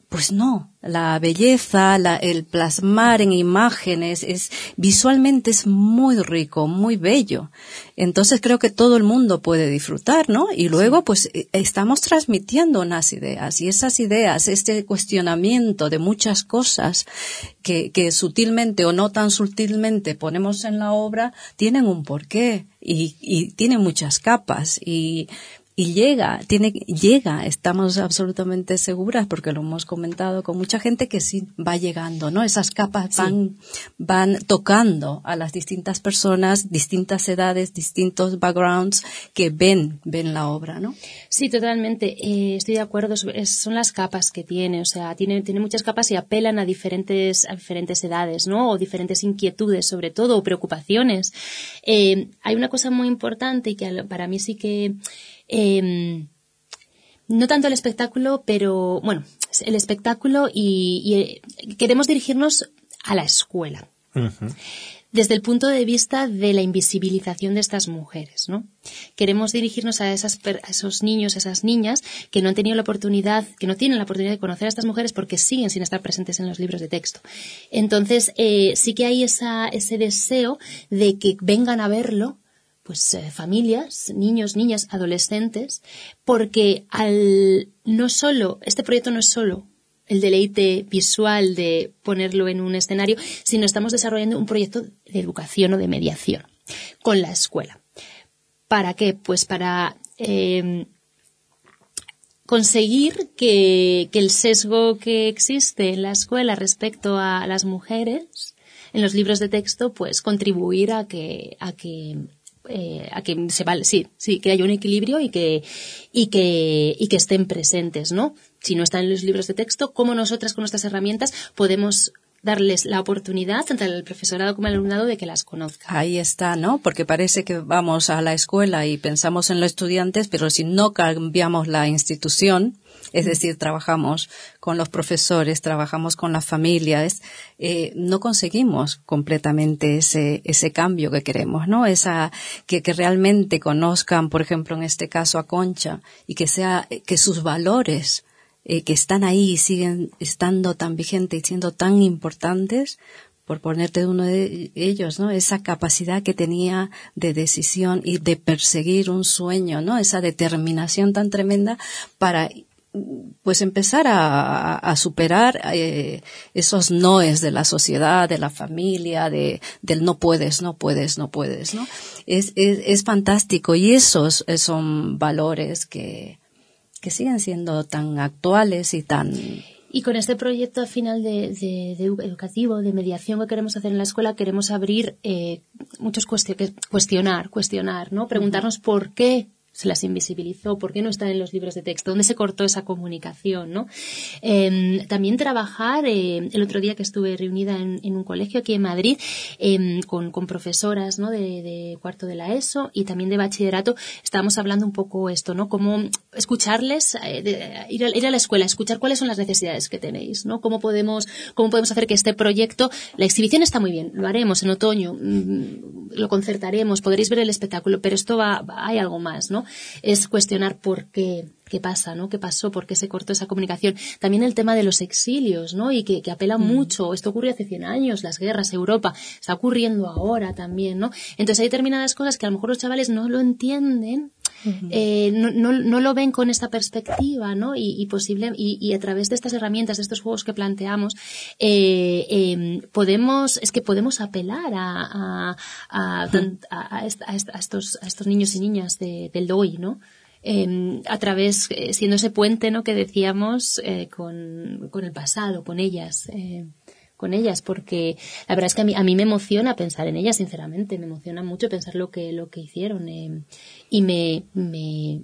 pues no, la belleza, la- el plasmar en imágenes, es, visualmente es muy rico, muy bello. Entonces creo que todo el mundo puede disfrutar, ¿no? Y luego pues eh, estamos transmitiendo unas ideas y esas ideas, este cuestionamiento de muchas cosas que, que sutilmente o no tan sutilmente ponemos en la obra, tienen un porqué y, y tienen muchas capas y, y llega, tiene, llega, estamos absolutamente seguras porque lo hemos comentado con mucha gente que sí va llegando, ¿no? Esas capas van, van tocando a las distintas personas, distintas edades, distintos backgrounds que ven, ven la obra, ¿no? Sí, totalmente. Eh, estoy de acuerdo. son las capas que tiene, o sea, tiene, tiene muchas capas y apelan a diferentes, a diferentes edades, ¿no? O diferentes inquietudes, sobre todo, o preocupaciones. Eh, hay una cosa muy importante y que para mí sí que Em, no tanto el espectáculo, pero bueno, el espectáculo y, eh, queremos dirigirnos a la escuela. Desde el punto de vista de la invisibilización de estas mujeres, ¿no? Queremos dirigirnos a, esas, esos niños, a esas niñas que no han tenido la oportunidad, que no tienen la oportunidad de conocer a estas mujeres porque siguen sin estar presentes en los libros de texto. Entonces, eh, sí que hay esa, ese deseo de que vengan a verlo, pues eh, familias, niños, niñas, adolescentes, porque al no solo este proyecto no es solo el deleite visual de ponerlo en un escenario, sino estamos desarrollando un proyecto de educación o de mediación con la escuela. ¿Para qué? Pues para em, conseguir que, que, el sesgo que existe en la escuela respecto a las mujeres en los libros de texto, pues contribuir a que, a que eh, a que se vale, sí, sí, que haya un equilibrio y que, y que, y que estén presentes, ¿no? Si no están en los libros de texto, cómo nosotras con nuestras herramientas podemos darles la oportunidad, tanto al profesorado como al alumnado, de que las conozca. Ahí está, ¿no? Porque parece que vamos a la escuela y pensamos en los estudiantes, pero si no cambiamos la institución, es decir, trabajamos con los profesores, trabajamos con las familias, eh, no conseguimos completamente ese, ese cambio que queremos, ¿no? Esa, que, que realmente conozcan, por ejemplo, en este caso a Concha, y que sea, que sus valores, eh, que están ahí y siguen estando tan vigentes y siendo tan importantes, por ponerte uno de ellos, ¿no? Esa capacidad que tenía de decisión y de perseguir un sueño, ¿no? Esa determinación tan tremenda para pues empezar a, superar eh, esos noes de la sociedad, de la familia, de, del no puedes, no puedes, no puedes, ¿no? Es, es, es fantástico y esos son valores que, que siguen siendo tan actuales y tan y con este proyecto final de, educativo, de mediación que queremos hacer en la escuela, queremos abrir eh, muchos cuestionar, cuestionar, ¿no? Preguntarnos por qué se las invisibilizó, por qué no están en los libros de texto, dónde se cortó esa comunicación, ¿no? Em, también trabajar, eh, el otro día que estuve reunida en, un colegio aquí en Madrid, em, con, profesoras, ¿no? De, cuarto de la ESO y también de bachillerato, estábamos hablando un poco esto, ¿no? Cómo escucharles, eh, ir, a, ir, a, la escuela, escuchar cuáles son las necesidades que tenéis, ¿no? Cómo podemos, cómo podemos hacer que este proyecto, la exhibición está muy bien, lo haremos en otoño, mm, lo concertaremos, podréis ver el espectáculo, pero esto va, hay algo más, ¿no? Es cuestionar por qué, qué pasa, ¿no? ¿Qué pasó? ¿Por qué se cortó esa comunicación? También el tema de los exilios, ¿no? Y que, que apela mm. mucho. Esto ocurrió hace 100 años, las guerras, Europa. Está ocurriendo ahora también, ¿no? Entonces hay determinadas cosas que a lo mejor los chavales no lo entienden eh, no, no, lo ven con esta perspectiva, ¿no? Y, posible, y, a través de estas herramientas, de estos juegos que planteamos, eh, em, podemos, es que podemos apelar a, a, a, estos, a estos niños y niñas del DOI, ¿no? Em, a través, eh, siendo ese puente, ¿no? Que decíamos con, con el pasado, con ellas con ellas, porque la verdad es que a mí, a mí me emociona pensar en ellas, sinceramente, me emociona mucho pensar lo que, lo que hicieron eh, y me, me,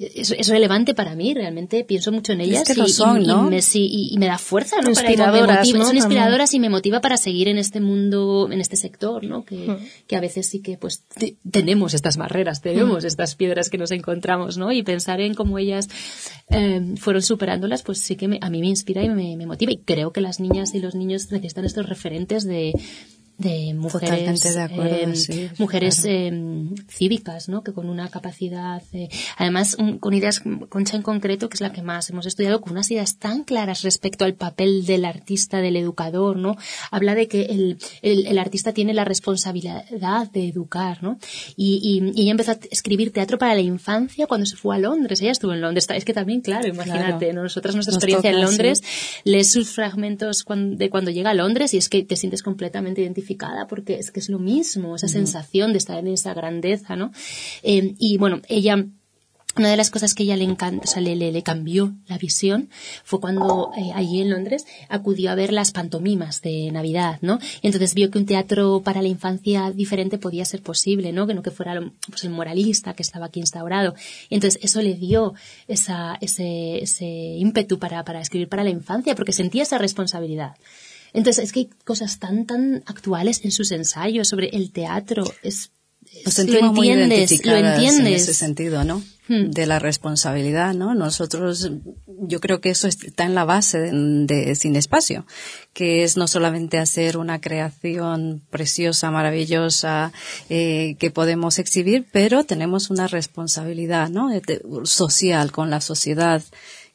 es, relevante para mí, realmente pienso mucho en ellas y, son, me, y, me, da fuerza, ¿no? Inspiradoras, Son inspiradoras y me motiva para seguir en este mundo, en este sector, ¿no? Que, hmm. que a veces sí que pues tenemos estas barreras, tenemos hmm. estas piedras que nos encontramos, ¿no? Y pensar en cómo ellas eh, fueron superándolas, pues sí que a mí me inspira y me, me motiva y creo que las niñas y los niños necesitan estos referentes de de mujeres, eh, mujeres eh, cívicas, ¿no? Que con una capacidad, eh, además con ideas, Concha en concreto, que es la que más hemos estudiado, con unas ideas tan claras respecto al papel del artista, del educador, ¿no? Habla de que el, el, el artista tiene la responsabilidad de educar, ¿no? Y, y, ella empezó a escribir teatro para la infancia cuando se fue a Londres. Ella estuvo en Londres. Es que también, claro, imagínate, nosotras nuestra experiencia en Londres, lees sus fragmentos de cuando llega a Londres y es que te sientes completamente identificado porque es que es lo mismo, esa sensación de estar en esa grandeza, ¿no? Eh, y bueno, ella una de las cosas que ella le encanta, o sea, le, le, le cambió la visión fue cuando eh, allí en Londres acudió a ver las pantomimas de Navidad, ¿no? Y entonces vio que un teatro para la infancia diferente podía ser posible, ¿no? Que no que fuera pues, el moralista que estaba aquí instaurado. Y entonces eso le dio esa, ese, ese ímpetu para, para escribir para la infancia, porque sentía esa responsabilidad. Entonces, es que hay cosas tan, tan actuales en sus ensayos sobre el teatro. Es, sentimos lo entiendes, lo entiendes. en ese sentido, ¿no? Hmm. De la responsabilidad, ¿no? Nosotros, yo creo que eso está en la base de, de, Sin Espacio, que es no solamente hacer una creación preciosa, maravillosa, eh, que podemos exhibir, pero tenemos una responsabilidad, ¿no? social con la sociedad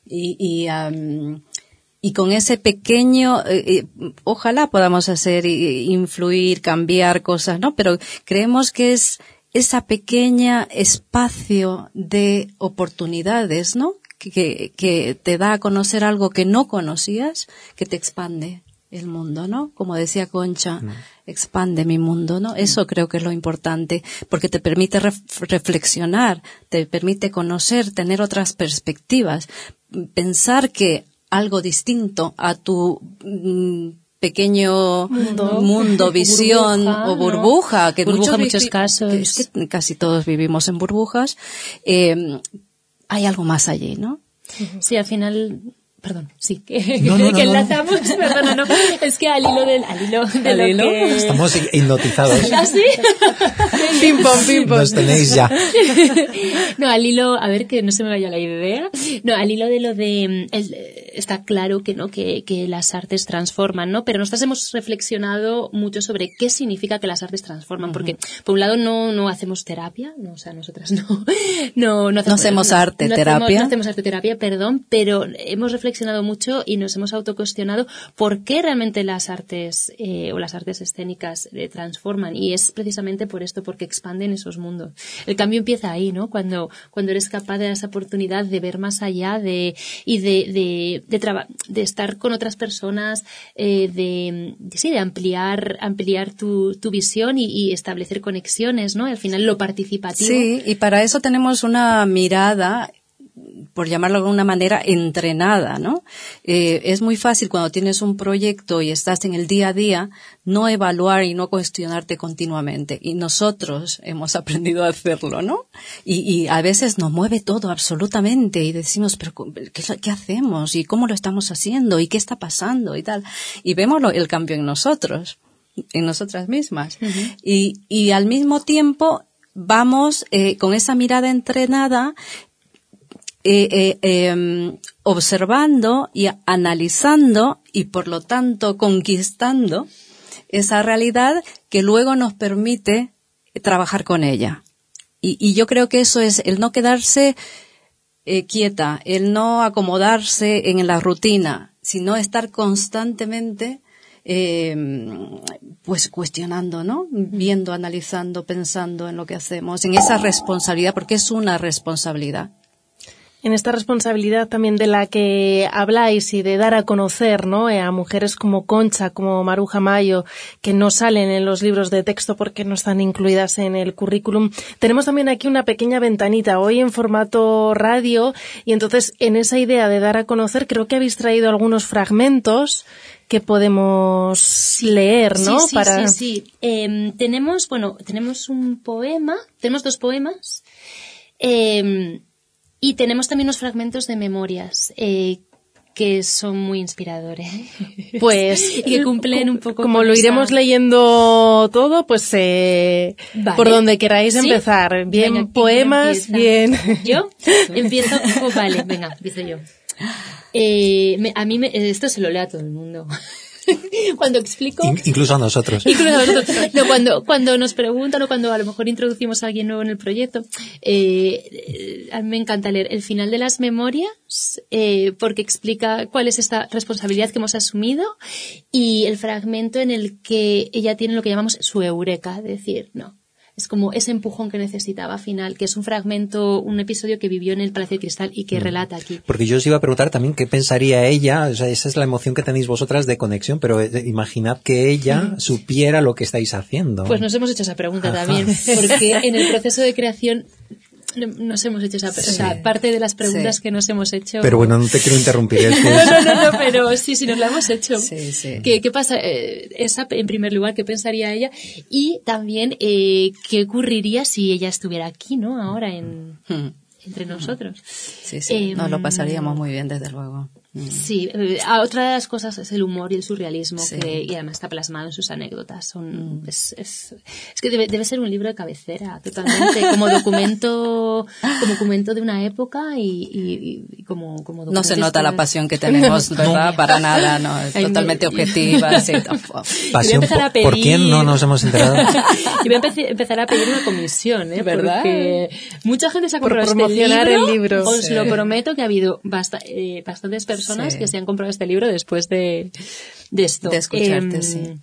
y, y um, y con ese pequeño, eh, eh, ojalá podamos hacer, influir, cambiar cosas, ¿no? Pero creemos que es esa pequeña espacio de oportunidades, ¿no? Que, que te da a conocer algo que no conocías, que te expande el mundo, ¿no? Como decía Concha, mm. expande mi mundo, ¿no? Eso creo que es lo importante, porque te permite ref reflexionar, te permite conocer, tener otras perspectivas, pensar que algo distinto a tu mm, pequeño mundo, mundo visión burbuja, o burbuja, ¿no? que burbuja en muchos casos. Que es que casi todos vivimos en burbujas. Eh, hay algo más allí, ¿no? Sí, al final perdón, sí, que, no, no, que enlazamos, perdón, no, es que al hilo del, al hilo de ¿Al lo hilo? que... Estamos hipnotizados. ¿Ah, sí? pim pom, pim pom. Nos tenéis ya. no, al hilo, a ver que no se me vaya la idea. No, al hilo de lo de, el, está claro que no, que, que las artes transforman, ¿no? Pero nosotros hemos reflexionado mucho sobre qué significa que las artes transforman, porque por un lado no, no hacemos terapia, no, o sea, nosotras no, no, no hacemos, no hacemos arte no terapia. Hacemos, no hacemos arte terapia, perdón, pero hemos reflexionado mucho y nos hemos autocuestionado por qué realmente las artes eh, o las artes escénicas eh, transforman y es precisamente por esto, porque expanden esos mundos. El cambio empieza ahí, ¿no? Cuando, cuando eres capaz de dar esa oportunidad de ver más allá de, y de, de, de, de estar con otras personas, eh, de, sí, de ampliar, ampliar tu, tu visión y, y, establecer conexiones, ¿no? Al final lo participativo. Sí, y para eso tenemos una mirada por llamarlo de alguna manera, entrenada, ¿no? Eh, es muy fácil cuando tienes un proyecto y estás en el día a día, no evaluar y no cuestionarte continuamente. Y nosotros hemos aprendido a hacerlo, ¿no? Y, y a veces nos mueve todo absolutamente y decimos, pero ¿qué, ¿qué, hacemos? ¿Y cómo lo estamos haciendo? ¿Y qué está pasando? Y tal. Y vemos el cambio en nosotros, en nosotras mismas. Uh -huh. y, y al mismo tiempo, vamos eh, con esa mirada entrenada eh, eh, eh, observando y analizando y por lo tanto conquistando esa realidad que luego nos permite trabajar con ella. Y, yo creo que eso es el no quedarse eh, quieta, el no acomodarse en la rutina, sino estar constantemente eh, pues cuestionando, ¿no? Viendo, analizando, pensando en lo que hacemos, en esa responsabilidad, porque es una responsabilidad en esta responsabilidad también de la que habláis y de dar a conocer ¿no? a mujeres como Concha, como Maruja Mayo, que no salen en los libros de texto porque no están incluidas en el currículum. Tenemos también aquí una pequeña ventanita hoy en formato radio y entonces en esa idea de dar a conocer creo que habéis traído algunos fragmentos que podemos leer, ¿no? Sí, sí, Para... sí, sí. Eh, tenemos, bueno, tenemos un poema, tenemos dos poemas. Eh, y tenemos también unos fragmentos de memorias eh, que son muy inspiradores. Pues y que cumplen un poco como lo esa... iremos leyendo todo, pues eh, vale. por donde queráis ¿Sí? empezar. Bien venga, poemas, bien. Yo empiezo. Oh, vale, venga, empiezo yo. Eh, me, a mí me, esto se lo leo a todo el mundo. cuando explico. incluso a nosotros. Incluso a nosotros. No, cuando, cuando nos preguntan o cuando a lo mejor introducimos a alguien nuevo en el proyecto, eh, a mí me encanta leer el final de las memorias, eh, porque explica cuál es esta responsabilidad que hemos asumido y el fragmento en el que ella tiene lo que llamamos su eureka, decir, no, es como ese empujón que necesitaba final, que es un fragmento, un episodio que vivió en el Palacio de Cristal y que mm. relata aquí. Porque yo os iba a preguntar también qué pensaría ella, o sea, esa es la emoción que tenéis vosotras de conexión, pero eh, imaginad que ella supiera lo que estáis haciendo. Pues nos hemos hecho esa pregunta Ajá. también, porque en el proceso de creación nos hemos hecho esa, o sea, parte de las preguntas Sí. que nos hemos hecho. Pero bueno, no te quiero interrumpir. es que- no, no, no, no, pero sí, sí, nos la hemos hecho. Sí, sí. ¿Qué, qué pasa? Eh, esa, en primer lugar, ¿qué pensaría ella? Y también, eh, ¿qué ocurriría si ella estuviera aquí, ¿no? Ahora en, Mm. entre nosotros. Sí, sí. Nos lo Em, pasaríamos muy bien, desde luego. Mm. Sí, eh, otra de las cosas es el humor y el surrealismo, Sí. que, y además está plasmado en sus anécdotas. Son, Mm. es, es, es que debe, debe ser un libro de cabecera, totalmente, como documento, como documento de una época y, y- y como, como No se nota la pasión que tenemos, ¿verdad? Para nada, no, es Ay, me- totalmente objetiva. sí. Pasión empezar a por, ¿por pedir- quién no nos hemos enterado. y voy a empezar a pedir una comisión, ¿eh? ¿Verdad? Porque mucha gente se ha Por comprado este promocionar libro. el libro. Os Sí. lo prometo que ha habido basta- eh, bastantes personas Sí. que se han comprado este libro después de, de esto. De escucharte, Em, sí.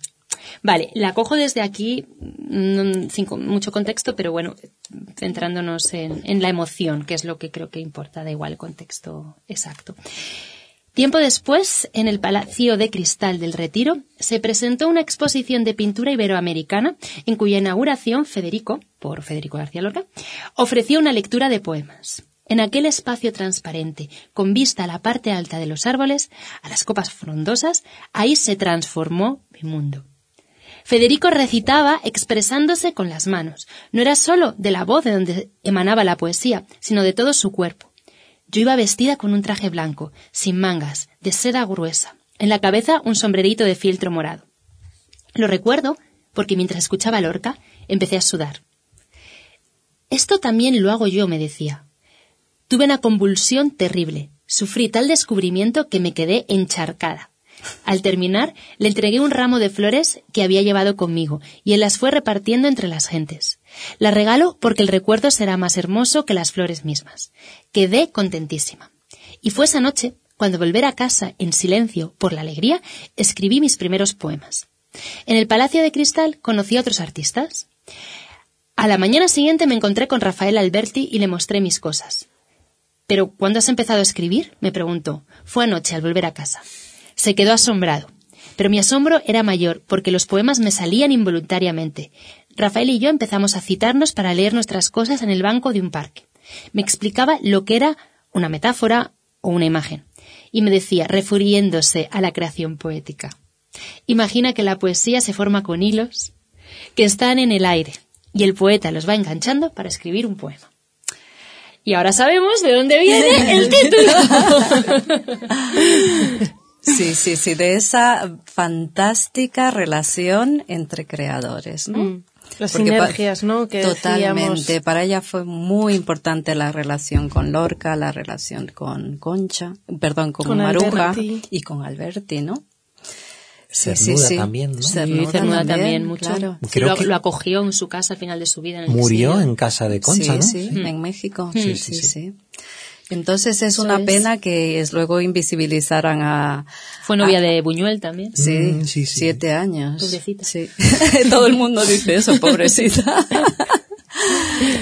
Vale, la cojo desde aquí, mm, sin mucho contexto, pero bueno, centrándonos en, en la emoción, que es lo que creo que importa, da igual el contexto exacto. Tiempo después, en el Palacio de Cristal del Retiro, se presentó una exposición de pintura iberoamericana en cuya inauguración Federico, por Federico García Lorca, ofreció una lectura de poemas. En aquel espacio transparente, con vista a la parte alta de los árboles, a las copas frondosas, ahí se transformó mi mundo. Federico recitaba expresándose con las manos. No era sólo de la voz de donde emanaba la poesía, sino de todo su cuerpo. Yo iba vestida con un traje blanco, sin mangas, de seda gruesa. En la cabeza un sombrerito de fieltro morado. Lo recuerdo porque mientras escuchaba a Lorca empecé a sudar. Esto también lo hago yo, me decía. Tuve una convulsión terrible. Sufrí tal descubrimiento que me quedé encharcada. Al terminar, le entregué un ramo de flores que había llevado conmigo y él las fue repartiendo entre las gentes. La regalo porque el recuerdo será más hermoso que las flores mismas. Quedé contentísima. Y fue esa noche, cuando volver a casa en silencio por la alegría, escribí mis primeros poemas. En el Palacio de Cristal conocí a otros artistas. A la mañana siguiente me encontré con Rafael Alberti y le mostré mis cosas. Pero ¿cuándo has empezado a escribir? me preguntó. Fue anoche al volver a casa. Se quedó asombrado. Pero mi asombro era mayor porque los poemas me salían involuntariamente. Rafael y yo empezamos a citarnos para leer nuestras cosas en el banco de un parque. Me explicaba lo que era una metáfora o una imagen. Y me decía, refiriéndose a la creación poética. Imagina que la poesía se forma con hilos que están en el aire y el poeta los va enganchando para escribir un poema. Y ahora sabemos de dónde viene el título. Sí, sí, sí, de esa fantástica relación entre creadores, ¿no? Mm. Las Porque sinergias, ¿no? Que Totalmente. decíamos. Para ella fue muy importante la relación con Lorca, la relación con Concha, perdón, con, Con Maruja Alberti. y con Alberti, ¿no? Cernuda también, ¿no? Cernuda Sí, Cernuda también, mucho. claro. Sí, Creo lo, que- lo acogió en su casa al final de su vida. En el Murió exilio. en casa de Concha, sí, ¿no? sí, en México. Sí, Sí, sí, sí, sí. sí. Entonces es una es. pena que es luego invisibilizaran a... Fue novia a- de Buñuel también. Sí, Mm, sí, sí. siete años. Pobrecita. Sí. Todo el mundo dice eso, pobrecita.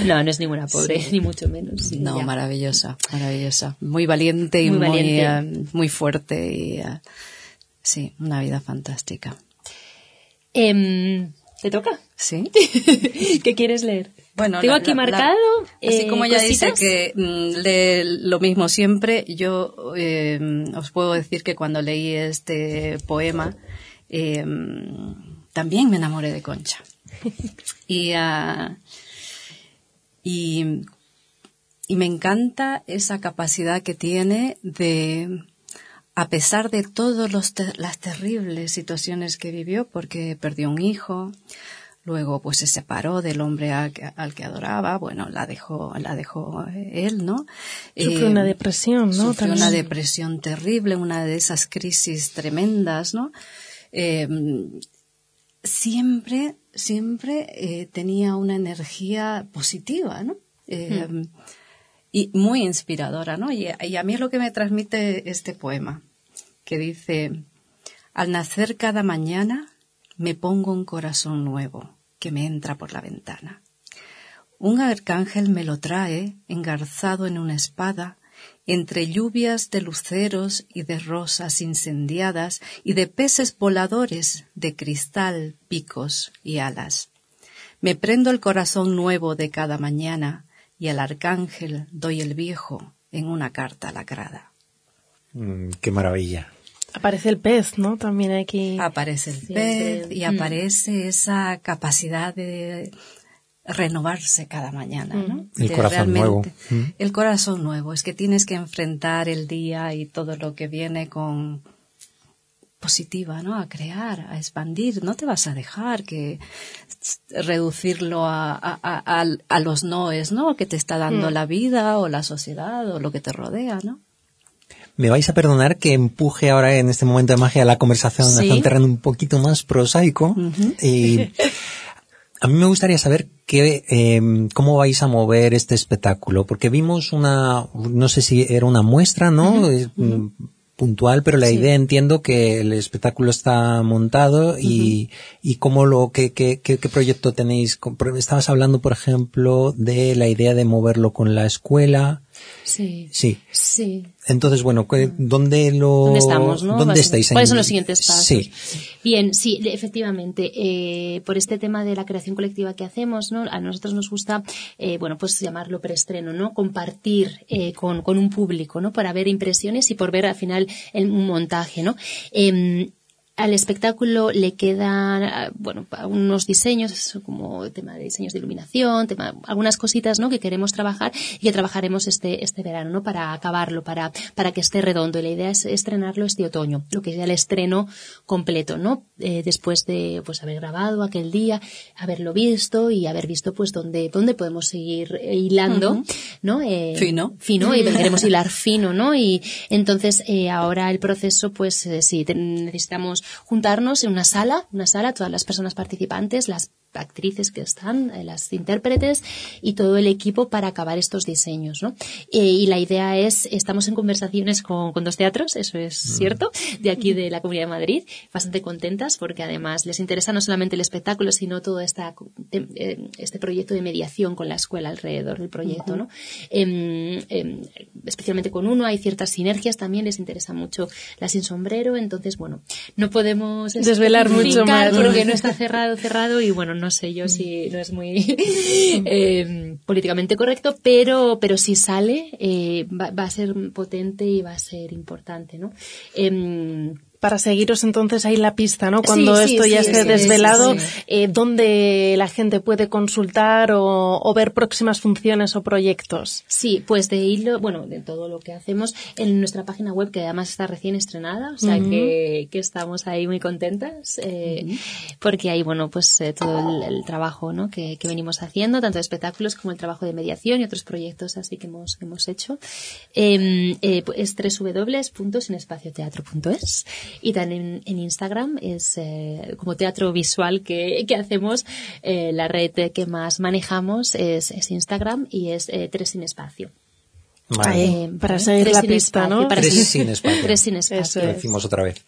No, no es ninguna pobre, ni mucho menos. sí, No, ya. maravillosa, maravillosa. Muy valiente y Muy muy, valiente. eh, muy fuerte y eh, sí, una vida fantástica. Em, ¿Te toca? ¿Sí? ¿Qué quieres leer? Bueno, Tengo la- aquí la- la- marcado. así eh, como ella dice cositas. que mm, lee lo mismo siempre, yo eh, os puedo decir que cuando leí este poema eh, también me enamoré de Concha. Y, ah, y, y me encanta esa capacidad que tiene de, a pesar de todas las terribles situaciones que vivió, porque perdió un hijo, luego pues se separó del hombre al que, al que adoraba, bueno, la dejó, la dejó él, ¿no? Sufrió Eh, una depresión, ¿no? Sufrió También. una depresión terrible, una de esas crisis tremendas, ¿no? Eh, siempre, siempre eh, tenía una energía positiva, ¿no? Eh, Y muy inspiradora, ¿no? Y, y a mí es lo que me transmite este poema, que dice, al nacer cada mañana me pongo un corazón nuevo que me entra por la ventana. Un arcángel me lo trae engarzado en una espada, entre lluvias de luceros y de rosas incendiadas y de peces voladores de cristal, picos y alas. Me prendo el corazón nuevo de cada mañana y el arcángel doy el viejo en una carta lacrada. Mm, qué maravilla. Aparece el pez, ¿no? También aquí. Aparece el pez y Mm. aparece esa capacidad de renovarse cada mañana, ¿no? El De corazón nuevo. Mm. El corazón nuevo. Es que tienes que enfrentar el día y todo lo que viene con positiva, ¿no? A crear, a expandir. No te vas a dejar que reducirlo a, a, a, a los noes, ¿no? Que te está dando Mm. la vida o la sociedad o lo que te rodea, ¿no? Me vais a perdonar que empuje ahora en este momento de magia la conversación Sí. hacia un terreno un poquito más prosaico. Y a mí me gustaría saber qué, eh, cómo vais a mover este espectáculo, porque vimos una, no sé si era una muestra, ¿no? Puntual, pero la Sí. idea entiendo que el espectáculo está montado y, y cómo lo, qué, qué, qué, qué proyecto tenéis. Estabas hablando, por ejemplo, de la idea de moverlo con la escuela. Sí. Sí. Sí. Entonces, bueno, ¿cu- ¿dónde lo, ¿Dónde estamos, no? ¿Dónde estáis? en- ¿Cuáles son los siguientes pasos? Sí. Bien, sí, efectivamente, eh, por este tema de la creación colectiva que hacemos, ¿no? A nosotros nos gusta, eh, bueno, pues llamarlo preestreno, ¿no? Compartir eh, con, con un público, ¿no? Para ver impresiones y por ver al final el, un montaje, ¿no? Al espectáculo le quedan, bueno, unos diseños, como tema de diseños de iluminación, tema, algunas cositas, ¿no? Que queremos trabajar y que trabajaremos este, este verano, ¿no? Para acabarlo, para, para que esté redondo. Y la idea es estrenarlo este otoño, lo que sea el estreno completo, ¿no? Eh, después de, pues, haber grabado aquel día, haberlo visto y haber visto, pues, dónde, dónde podemos seguir hilando. ¿no? Eh, Fino. Fino, y queremos hilar fino, ¿no? Y entonces, eh, ahora el proceso, pues, eh, sí, necesitamos juntarnos en una sala, una sala, todas las personas participantes, las actrices que están, eh, las intérpretes y todo el equipo para acabar estos diseños, ¿no? Eh, y la idea es, estamos en conversaciones con, con dos teatros, eso es cierto, de aquí de la Comunidad de Madrid, bastante contentas porque además les interesa no solamente el espectáculo, sino todo esta, eh, este proyecto de mediación con la escuela alrededor del proyecto, ¿no? Em, em, especialmente con uno hay ciertas sinergias también, les interesa mucho la sin sombrero, entonces bueno, no podemos Desvelar mucho más. porque no está cerrado, cerrado y bueno, no sé yo si no es muy eh, políticamente correcto, pero, pero si sale eh, va, va a ser potente y va a ser importante, ¿no? Em, para seguiros entonces ahí la pista, ¿no? Cuando Sí, sí, esto ya sí, esté desvelado, eh, ¿dónde la gente puede consultar o, o ver próximas funciones o proyectos? Sí, pues de hilo, bueno, de todo lo que hacemos en nuestra página web, que además está recién estrenada, o sea que, que estamos ahí muy contentas, eh, porque hay, bueno, pues eh, todo el, el trabajo ¿no? que, que venimos haciendo, tanto de espectáculos como el trabajo de mediación y otros proyectos así que hemos, que hemos hecho. Eh, eh, es www.sinespacioteatro.es y también en Instagram es eh, como teatro visual que, que hacemos, eh, la red que más manejamos es, es Instagram y es eh, Tres Sin Espacio. Vale. Para seguir la pista, espacio, ¿no? para Tres seguir- sin espacio. Tres sin espacio. Eso Lo es. decimos otra vez.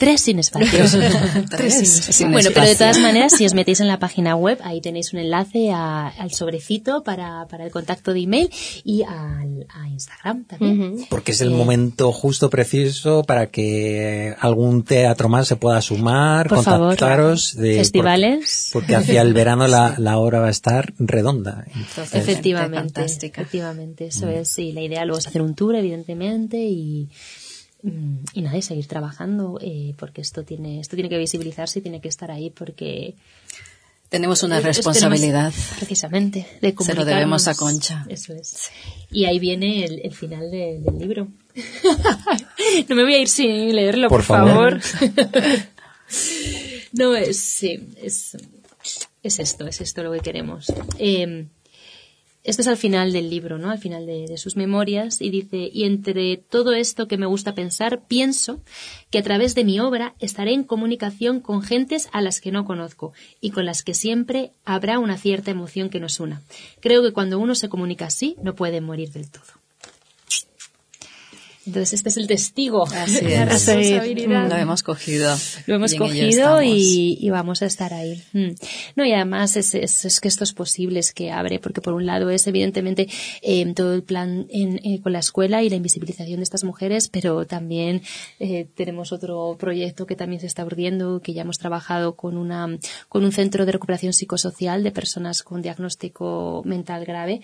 Tres sin espacios. Tres sin bueno, pero de todas maneras, si os metéis en la página web, ahí tenéis un enlace a- al sobrecito para, para el contacto de email y al, a Instagram también. Porque es el Eh, momento justo preciso para que algún teatro más se pueda sumar, Por favor. contactaros. de- Festivales. Porque, porque hacia el verano la, la obra va a estar redonda. Entonces, Efectivamente, fantástica. efectivamente, eso es, sí, la idea luego es hacer un tour, evidentemente, y, mm, y nada, y seguir trabajando, eh, porque esto tiene, esto tiene que visibilizarse y tiene que estar ahí porque Tenemos una es- es- responsabilidad. tenemos- precisamente, de Se lo debemos a Concha. Eso es. Y ahí viene el, el final de- del libro. no me voy a ir sin leerlo, Por por, favor. favor. no, es, sí, es, es esto, es esto lo que queremos. Eh, esto es al final del libro, ¿no? Al final de sus memorias y dice, y entre todo esto que me gusta pensar, pienso que a través de mi obra estaré en comunicación con gentes a las que no conozco y con las que siempre habrá una cierta emoción que nos una. Creo que cuando uno se comunica así, no puede morir del todo. Entonces este es el testigo Así de la es. responsabilidad. Lo hemos cogido. Lo hemos Y cogido y, y vamos a estar ahí. Mm. No, y además es, es, es que esto es posible, es que abre, porque por un lado es evidentemente eh, todo el plan en- eh, con la escuela y la invisibilización de estas mujeres, pero también eh, tenemos otro proyecto que también se está urdiendo, que ya hemos trabajado con una con un centro de recuperación psicosocial de personas con diagnóstico mental grave.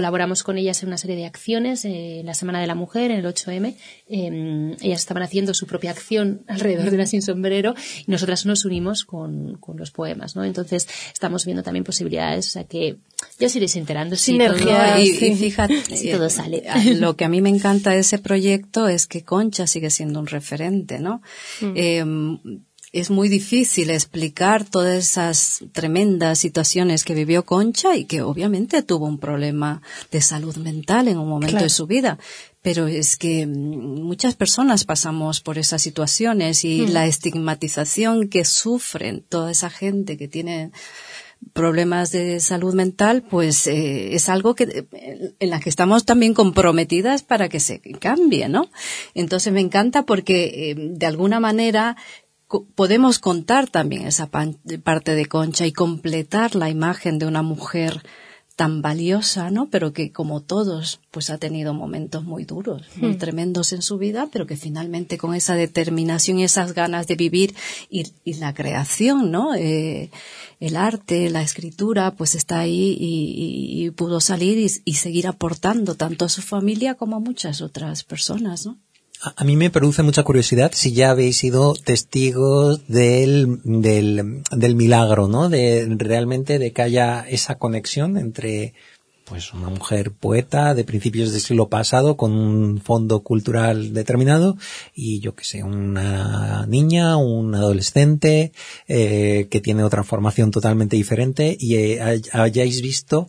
Colaboramos con ellas en una serie de acciones, eh, la Semana de la Mujer, en el 8M. eh, ellas estaban haciendo su propia acción alrededor de una sin sombrero y nosotras nos unimos con, con los poemas, ¿no? Entonces estamos viendo también posibilidades, o sea que ya os iréis enterando. si Sinergia. todo- y, sí. y fíjate, Si todo sale. eh, Lo que a mí me encanta de ese proyecto es que Concha sigue siendo un referente, ¿no? Mm. Eh, es muy difícil explicar todas esas tremendas situaciones que vivió Concha y que obviamente tuvo un problema de salud mental en un momento Claro. de su vida. Pero es que mm, muchas personas pasamos por esas situaciones y Mm. la estigmatización que sufren toda esa gente que tiene problemas de salud mental, pues eh, es algo que eh, en la que estamos también comprometidas para que se cambie, ¿no? Entonces me encanta porque eh, de alguna manera podemos contar también esa parte de Concha y completar la imagen de una mujer tan valiosa, ¿no? Pero que como todos, pues ha tenido momentos muy duros, muy Hmm. tremendos en su vida, pero que finalmente con esa determinación y esas ganas de vivir y, y la creación, ¿no? Eh, el arte, la escritura, pues está ahí y, y- y pudo salir y, y seguir aportando tanto a su familia como a muchas otras personas, ¿no? A mí me produce mucha curiosidad si ya habéis sido testigos del, del, del milagro, ¿no? De realmente de que haya esa conexión entre pues una mujer poeta de principios del siglo pasado con un fondo cultural determinado y yo que sé, una niña, un adolescente eh, que tiene otra formación totalmente diferente y eh, hay- hayáis visto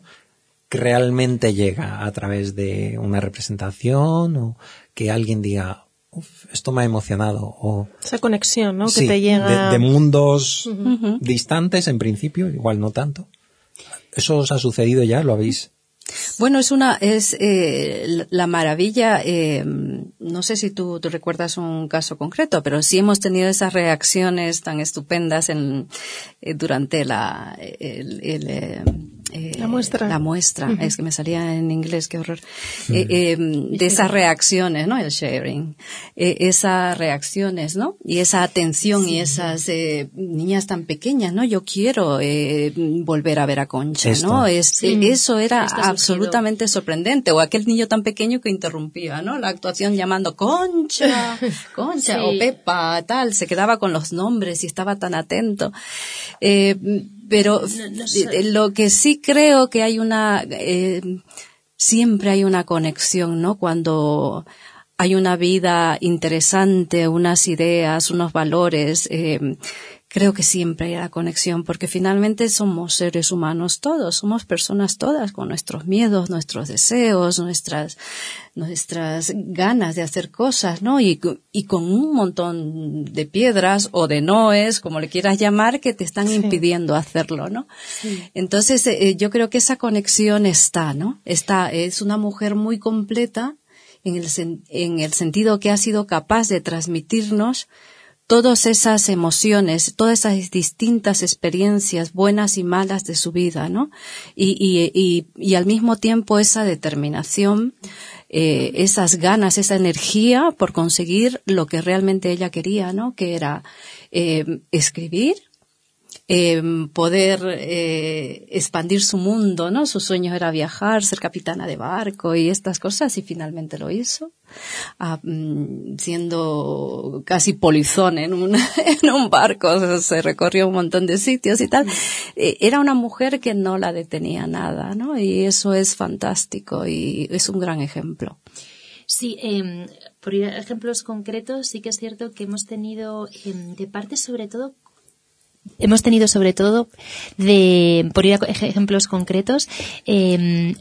que realmente llega a través de una representación o que alguien diga, "Uf, esto me ha emocionado o Esa conexión, ¿no? Que te llega. de, de mundos distantes en principio, igual no tanto. ¿Eso os ha sucedido ya? ¿Lo habéis? Bueno, es una, es eh, la- la maravilla. eh, no sé si tú, tú recuerdas un caso concreto, pero sí hemos tenido esas reacciones tan estupendas en, eh, durante la, el, el, eh, La muestra. La muestra. Es que me salía en inglés, qué horror. Eh, eh, de esas reacciones, ¿no? El sharing. Eh, esas reacciones, ¿no? Y esa atención y esas eh, niñas tan pequeñas, ¿no? Yo quiero eh, volver a ver a Concha, Esto. ¿no? Es, Sí. Eso era Esto absolutamente sorprendente. O aquel niño tan pequeño que interrumpía, ¿no? La actuación llamando Concha, Concha Sí. o Pepa, tal. Se quedaba con los nombres y estaba tan atento. Eh, pero No- no sé. lo que sí creo que hay una, eh, siempre hay una conexión, ¿no? Cuando hay una vida interesante, unas ideas, unos valores, eh, creo que siempre hay la conexión, porque finalmente somos seres humanos todos, somos personas todas con nuestros miedos, nuestros deseos, nuestras, nuestras ganas de hacer cosas, ¿no? Y, co- y con un montón de piedras o de noes, como le quieras llamar, que te están impidiendo hacerlo, ¿no? Entonces, eh, yo creo que esa conexión está, ¿no? Está, es una mujer muy completa en el, sen- en el sentido que ha sido capaz de transmitirnos todas esas emociones, todas esas distintas experiencias buenas y malas de su vida, ¿no? Y, y, y, y al mismo tiempo esa determinación, eh, esas ganas, esa energía por conseguir lo que realmente ella quería, ¿no? Que era eh, escribir, eh, poder eh, expandir su mundo, ¿no? Su sueño era viajar, ser capitana de barco y estas cosas y finalmente lo hizo, Ah, mm, siendo casi polizón en un, en un barco, se recorrió un montón de sitios y tal. Eh, era una mujer que no la detenía nada, ¿no? Y eso es fantástico y es un gran ejemplo. Sí, eh, por ejemplos concretos, sí que es cierto que hemos tenido em, de parte sobre todo hemos tenido sobre todo, de, por ir a ej- ejemplos concretos, eh,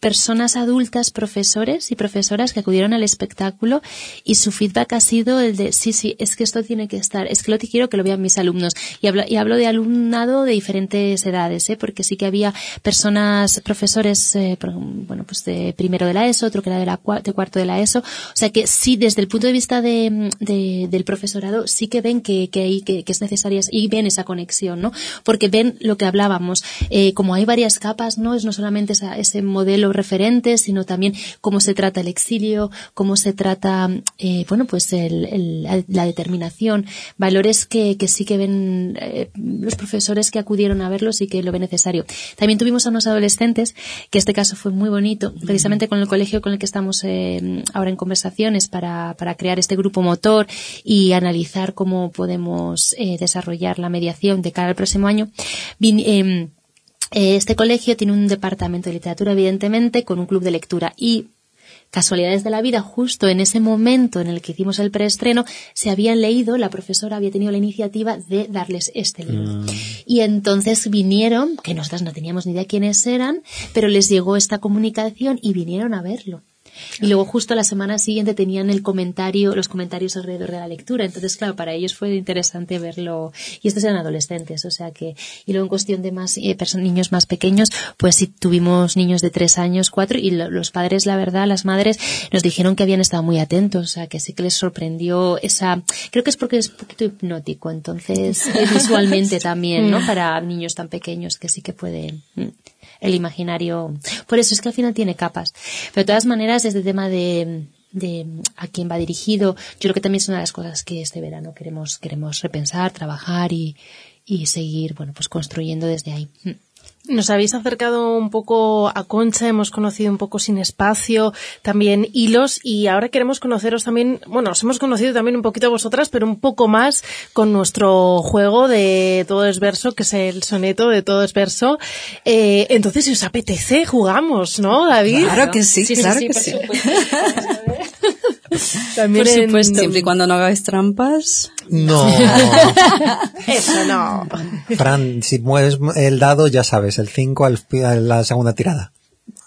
personas adultas, profesores y profesoras que acudieron al espectáculo y su feedback ha sido el de, sí, sí, es que esto tiene que estar, es que lo quiero que lo vean mis alumnos. Y hablo, y hablo de alumnado de diferentes edades, ¿eh? porque sí que había personas, profesores, eh, bueno, pues de primero de la ESO, otro que era de, la, de cuarto de la ESO. O sea que sí, desde el punto de vista de, de del profesorado, sí que ven que, que, hay, que, que, es necesaria y ven esa conexión, ¿no? Porque ven lo que hablábamos, eh, como hay varias capas, ¿no? Es no solamente esa, ese modelo referente, sino también cómo se trata el exilio, cómo se trata, eh, bueno, pues el, el, la determinación, valores que, que sí que ven eh, los profesores que acudieron a verlos y que lo ven necesario. También tuvimos a unos adolescentes, que este caso fue muy bonito, precisamente con el colegio con el que estamos eh, ahora en conversaciones para, para crear este grupo motor y analizar cómo podemos desarrollar la mediación de cara al próximo año. Vin, eh, este colegio tiene un departamento de literatura, evidentemente, con un club de lectura y casualidades de la vida, justo en ese momento en el que hicimos el preestreno, se habían leído, la profesora había tenido la iniciativa de darles este libro. Mm. Y entonces vinieron, que nosotras no teníamos ni idea quiénes eran, pero les llegó esta comunicación y vinieron a verlo. Y luego justo la semana siguiente tenían el comentario, los comentarios alrededor de la lectura. Entonces, claro, para ellos fue interesante verlo. Y estos eran adolescentes, o sea que, y luego en cuestión de más, eh, niños más pequeños, pues sí tuvimos niños de tres años, cuatro, y lo, los padres, la verdad, las madres, nos dijeron que habían estado muy atentos, o sea que sí que les sorprendió esa, creo que es porque es un poquito hipnótico, entonces, visualmente también, ¿no? Para niños tan pequeños que sí que pueden el imaginario. Por eso es que al final tiene capas. Pero de todas maneras, el tema de, de a quién va dirigido, yo creo que también es una de las cosas que este verano queremos, queremos repensar, trabajar y, y seguir, bueno, pues construyendo desde ahí. Nos habéis acercado un poco a Concha, hemos conocido un poco Sin Espacio, también Hilos, y ahora queremos conoceros también, bueno, os hemos conocido también un poquito a vosotras, pero un poco más con nuestro juego de Todo es Verso, que es el soneto de Todo es Verso. Eh, entonces, si os apetece, jugamos, ¿no, David? Claro que sí, sí claro sí, que sí. También Por supuesto, siempre y cuando no hagáis trampas. No. Eso no. Fran, si mueves el dado, ya sabes, el 5 al, a la segunda tirada.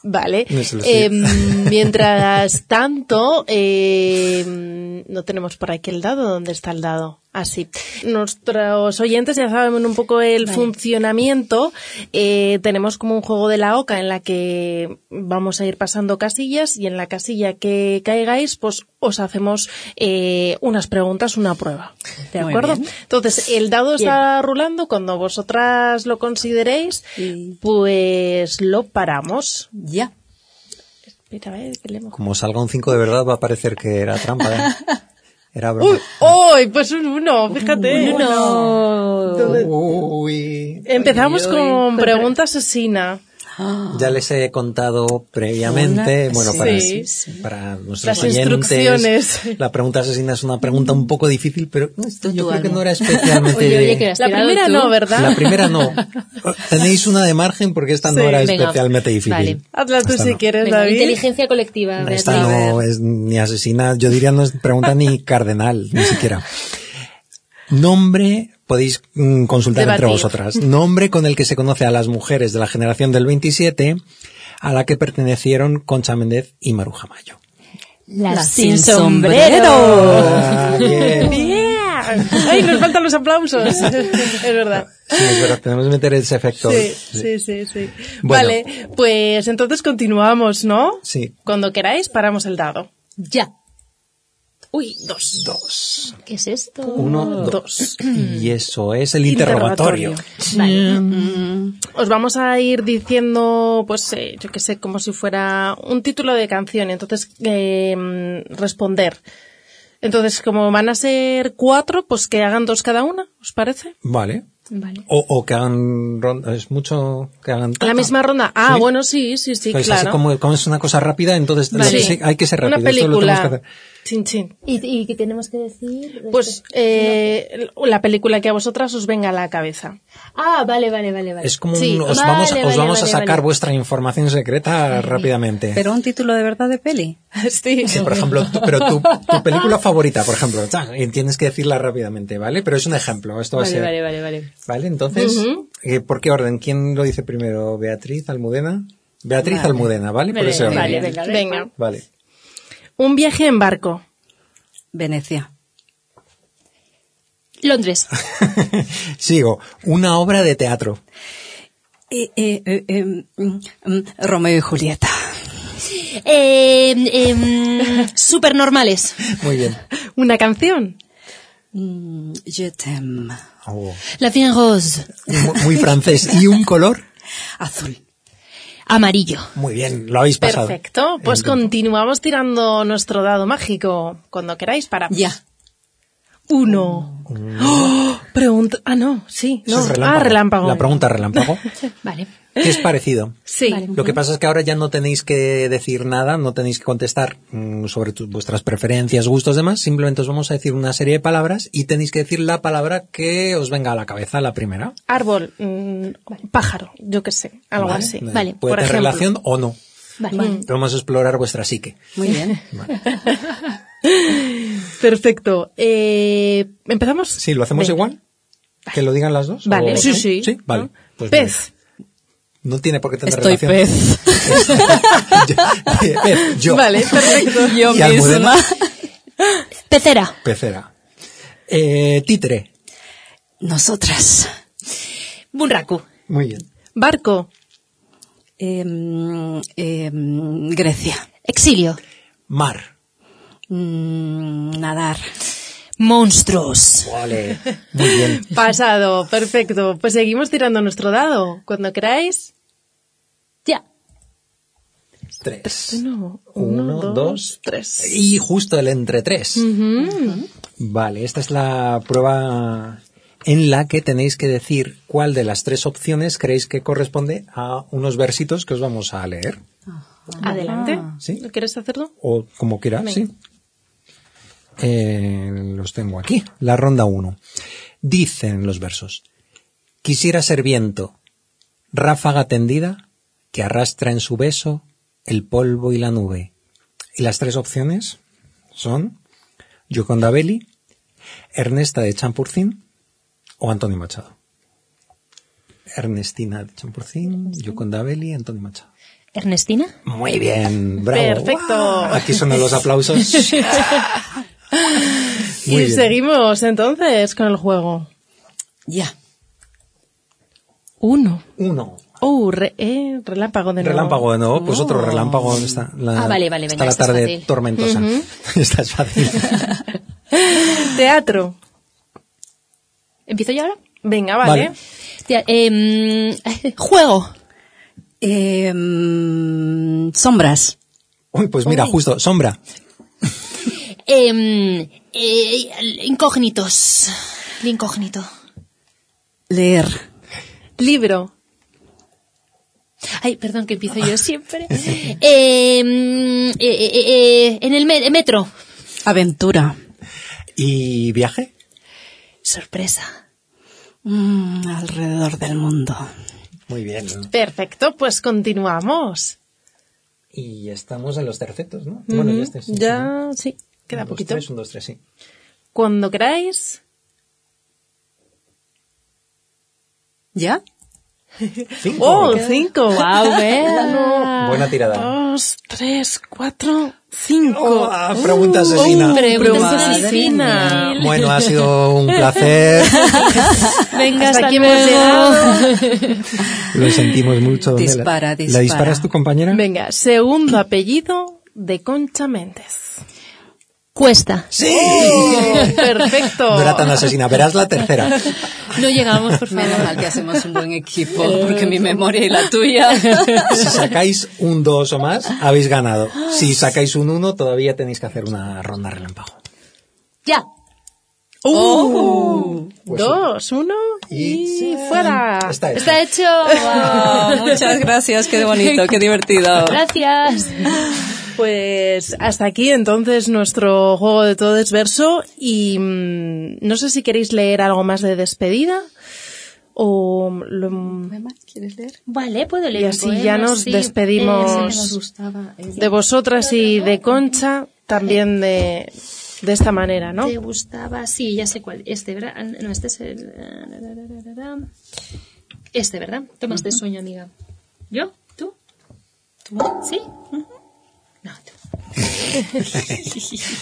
Vale. Eh, mientras tanto, eh, no tenemos por aquí el dado. ¿Dónde está el dado? Así. Nuestros oyentes ya saben un poco el vale. funcionamiento. Eh, tenemos como un juego de la oca en la que vamos a ir pasando casillas y en la casilla que caigáis, pues os hacemos eh, unas preguntas, una prueba. ¿De Muy acuerdo? bien. Entonces, el dado está rulando. Cuando vosotras lo consideréis, pues lo paramos. Ya. Espera, a ver, que leemos. Como salga un 5 de verdad, va a parecer que era trampa, ¿eh? Era broma. ¡Uy! ¡Uy! Pues un uno, fíjate. Uno. Uy. empezamos Uy, con uy. pregunta asesina. Ya les he contado previamente, Una- bueno, sí, para, sí, para nuestros Las oyentes, instrucciones. la pregunta asesina es una pregunta un poco difícil, pero esto yo creo que no era especialmente... Oye, oye, que has La primera tú. no, ¿verdad? La primera no. Tenéis una de margen porque esta no Sí. era Venga, especialmente difícil. vale. Hazla tú Esta si no. quieres, Venga, David. inteligencia colectiva. Esta no es ni asesina, yo diría no es pregunta ni cardenal, ni siquiera. Nombre, podéis mm, consultar entre vosotras. Nombre con el que se conoce a las mujeres de la generación del 27 a la que pertenecieron Concha Méndez y Maruja Mayo. Las Las sin sin sombrero. Ah. ¡Ay, nos faltan los aplausos! es verdad. Sí, es verdad, tenemos que meter ese efecto. Sí, sí, sí, sí. Bueno. Vale, pues entonces continuamos, ¿no? Sí. Cuando queráis, paramos el dado. Ya. Uy, dos. Dos. ¿Qué es esto? Uno, dos. Y eso es el interrogatorio. Vale. Os vamos a ir diciendo, pues, eh, yo qué sé, como si fuera un título de canción. Entonces, eh, responder. Entonces, como van a ser cuatro, pues que hagan dos cada una, ¿os parece? Vale. Vale. O, o que hagan ronda, es mucho que hagan La misma ronda. Ah, Sí. bueno, sí, sí, sí, Pues así claro. como, como es una cosa rápida, entonces Vale. que sí- hay que ser rápido. Una esto lo tenemos que película. hacer. Chin, chin. ¿Y, y qué tenemos que decir? Pues eh, la película que a vosotras os venga a la cabeza. Ah, vale, vale, vale, vale. Es como Sí, un- os vale, vamos, vale, os vamos a vale, sacar vale. vuestra información secreta rápidamente. Pero un título de verdad de peli. sí. Sí, por ejemplo, tú- pero tu, tu película favorita, por ejemplo, y tienes que decirla rápidamente, ¿vale? Pero es un ejemplo, esto va a Vale, ser. vale, vale, vale. ¿Vale? Entonces, Ujú. eh, ¿por qué orden? ¿Quién lo dice primero? ¿Beatriz, Almudena? Beatriz Vale. Almudena, ¿vale? Por Vale, ese orden. vale, venga, venga. Vale. Un viaje en barco. Venecia. Londres. Sigo. Una obra de teatro. Eh, eh, eh, eh, mm, mm, Romeo y Julieta. Eh, em, supernormales. Muy bien. Una canción. Mm, Je t'aime. Oh. La Fine Rose. Muy, muy francés. ¿Y un color? Azul. Amarillo. Muy bien, lo habéis pasado. Perfecto. Pues continuamos tirando nuestro dado mágico. Cuando queráis, para. Ya. Uno. ¡Oh! Pregunta. Ah, no, sí. No. es relámpago. Ah, relámpago. La pregunta relámpago. Vale. que es parecido. Sí. Vale. Lo que pasa es que ahora ya no tenéis que decir nada, no tenéis que contestar mm, sobre tu- vuestras preferencias, gustos, demás. Simplemente os vamos a decir una serie de palabras y tenéis que decir la palabra que os venga a la cabeza, la primera. Árbol. mm, pájaro. Yo qué sé. Algo ¿vale? así. Vale. Puede Por tener ejemplo. relación o no. Vale. Vamos a explorar vuestra psique. Muy bien. Perfecto. Eh, ¿Empezamos? Sí, ¿lo hacemos Venga. igual? ¿Que lo digan las dos? Vale, ¿O- sí, sí. Sí, vale. Pues Pez. no tiene por qué tener Estoy relación. pez. Yo- pez, yo. Vale, perfecto. Yo ¿Y Almudena? misma. Pecera. Pecera. Eh, títere. Nosotras. Bunraku. Muy bien. Barco. Em, em, Grecia. Exilio. Mar. Mm, nadar. Monstruos. Vale. Muy bien. Pasado. Perfecto. Pues seguimos tirando nuestro dado. Cuando queráis. Ya. Tres. Uno, Uno, dos, dos, tres. Y justo el entre tres. Vale, esta es la prueba en la que tenéis que decir cuál de las tres opciones creéis que corresponde a unos versitos que os vamos a leer. Adelante. ¿Sí? ¿Quieres hacerlo? O como quieras, Venga. sí. Eh, los tengo aquí. La ronda 1. Dicen los versos. Quisiera ser viento, ráfaga tendida, que arrastra en su beso el polvo y la nube. Y las tres opciones son Gioconda Belli, Ernesta de Champurcín o Antonio Machado. Ernestina de Champurcín, Gioconda Belli, Antonio Machado. Ernestina. Muy bien, bravo. Perfecto. Aquí son los aplausos. y seguimos entonces con el juego. Ya. Uno. Uno. Oh, re- eh, relámpago de nuevo. Relámpago de nuevo, pues otro relámpago. ¿dónde Está la, Ah, vale, vale, está venga, la tarde fácil. tormentosa. Esta es fácil. Teatro. ¿Empiezo yo ahora? Venga, vale. Vale. Tía, em, juego. Em, sombras. Uy, pues mira, justo, sombra. Em, eh, incógnitos. El incógnito. Leer. Libro. Ay, perdón que empiezo yo siempre. Em, eh, eh, eh, en el me- metro. Aventura. ¿Y viaje? Sorpresa. Mm, alrededor del mundo. Muy bien. Perfecto, pues continuamos. Y estamos en los tercetos, ¿no? Bueno, ya este, sí, Ya, sí, sí. Queda Un, dos, poquito. tres, un, dos, tres, sí. Cuando queráis. ¿Ya? Cinco. Oh, cinco. Wow, Uno, Buena tirada. dos, tres, cuatro, cinco. Oh, ah, pregunta asesina. Pregunta asesina. Bueno, ha sido un placer. Venga, Hasta hasta, aquí hemos luego. Lo sentimos mucho. ¿Dónde la- Dispara, ¿La dispara. disparas tu compañera? Venga, segundo apellido de Concha Méndez. Cuesta. ¡Sí! Perfecto. No era tan asesina. Verás la tercera. No llegamos, por favor. Menos mal que hacemos un buen equipo, porque mi memoria y la tuya. Si sacáis un 2 o más, habéis ganado. Si sacáis un 1, todavía tenéis que hacer una ronda relámpago. Ya. Uh, Pues dos, uno y, fuera. Está hecho. Está hecho. Wow, muchas gracias, qué bonito, qué divertido. Gracias. Pues hasta aquí entonces nuestro juego de todo es verso y mm, no sé si queréis leer algo más de despedida o lo- ¿Quieres leer? Vale, puedo leer Y así ya nos sí. despedimos eh, de vosotras y de Concha también de, de esta manera, ¿no? ¿Te gustaba? Sí, ya sé cuál. Este, ¿verdad? Ah, No, este es el... Este, ¿verdad? Toma este sueño, amiga. ¿Yo? ¿Tú? ¿Tú? ¿Sí? Tú.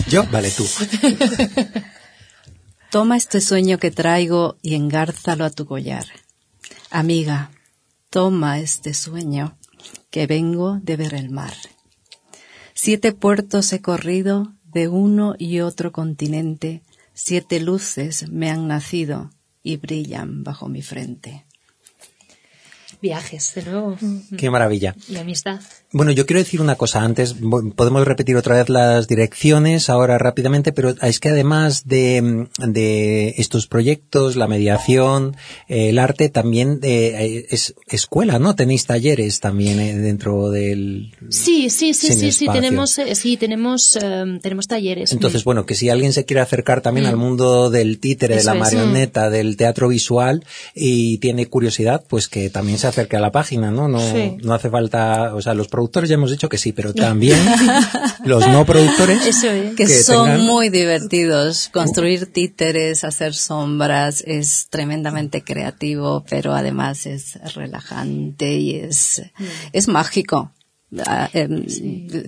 Yo, vale, tú. Toma este sueño que traigo y engárzalo a tu collar. Amiga, toma este sueño que vengo de ver el mar. Siete puertos he corrido de uno y otro continente, siete luces me han nacido y brillan bajo mi frente. Viajes, de nuevo. Qué maravilla. Y amistad. Bueno, yo quiero decir una cosa antes. Podemos repetir otra vez las direcciones ahora rápidamente, pero es que además de, de estos proyectos, la mediación, eh, el arte, también eh, es escuela, ¿no? Tenéis talleres también eh, dentro del. Sí, sí, sí, sí, sí, tenemos, sí, tenemos, tenemos talleres. Entonces, bueno, que si alguien se quiere acercar también al mundo del títere, de la marioneta, del teatro visual y tiene curiosidad, pues que también se acerque a la página, ¿no? No, no hace falta, o sea, los productores ya hemos dicho que sí, pero también los no productores que, son muy divertidos. Construir títeres, hacer sombras es tremendamente creativo, pero además es relajante y es, es mágico. Em,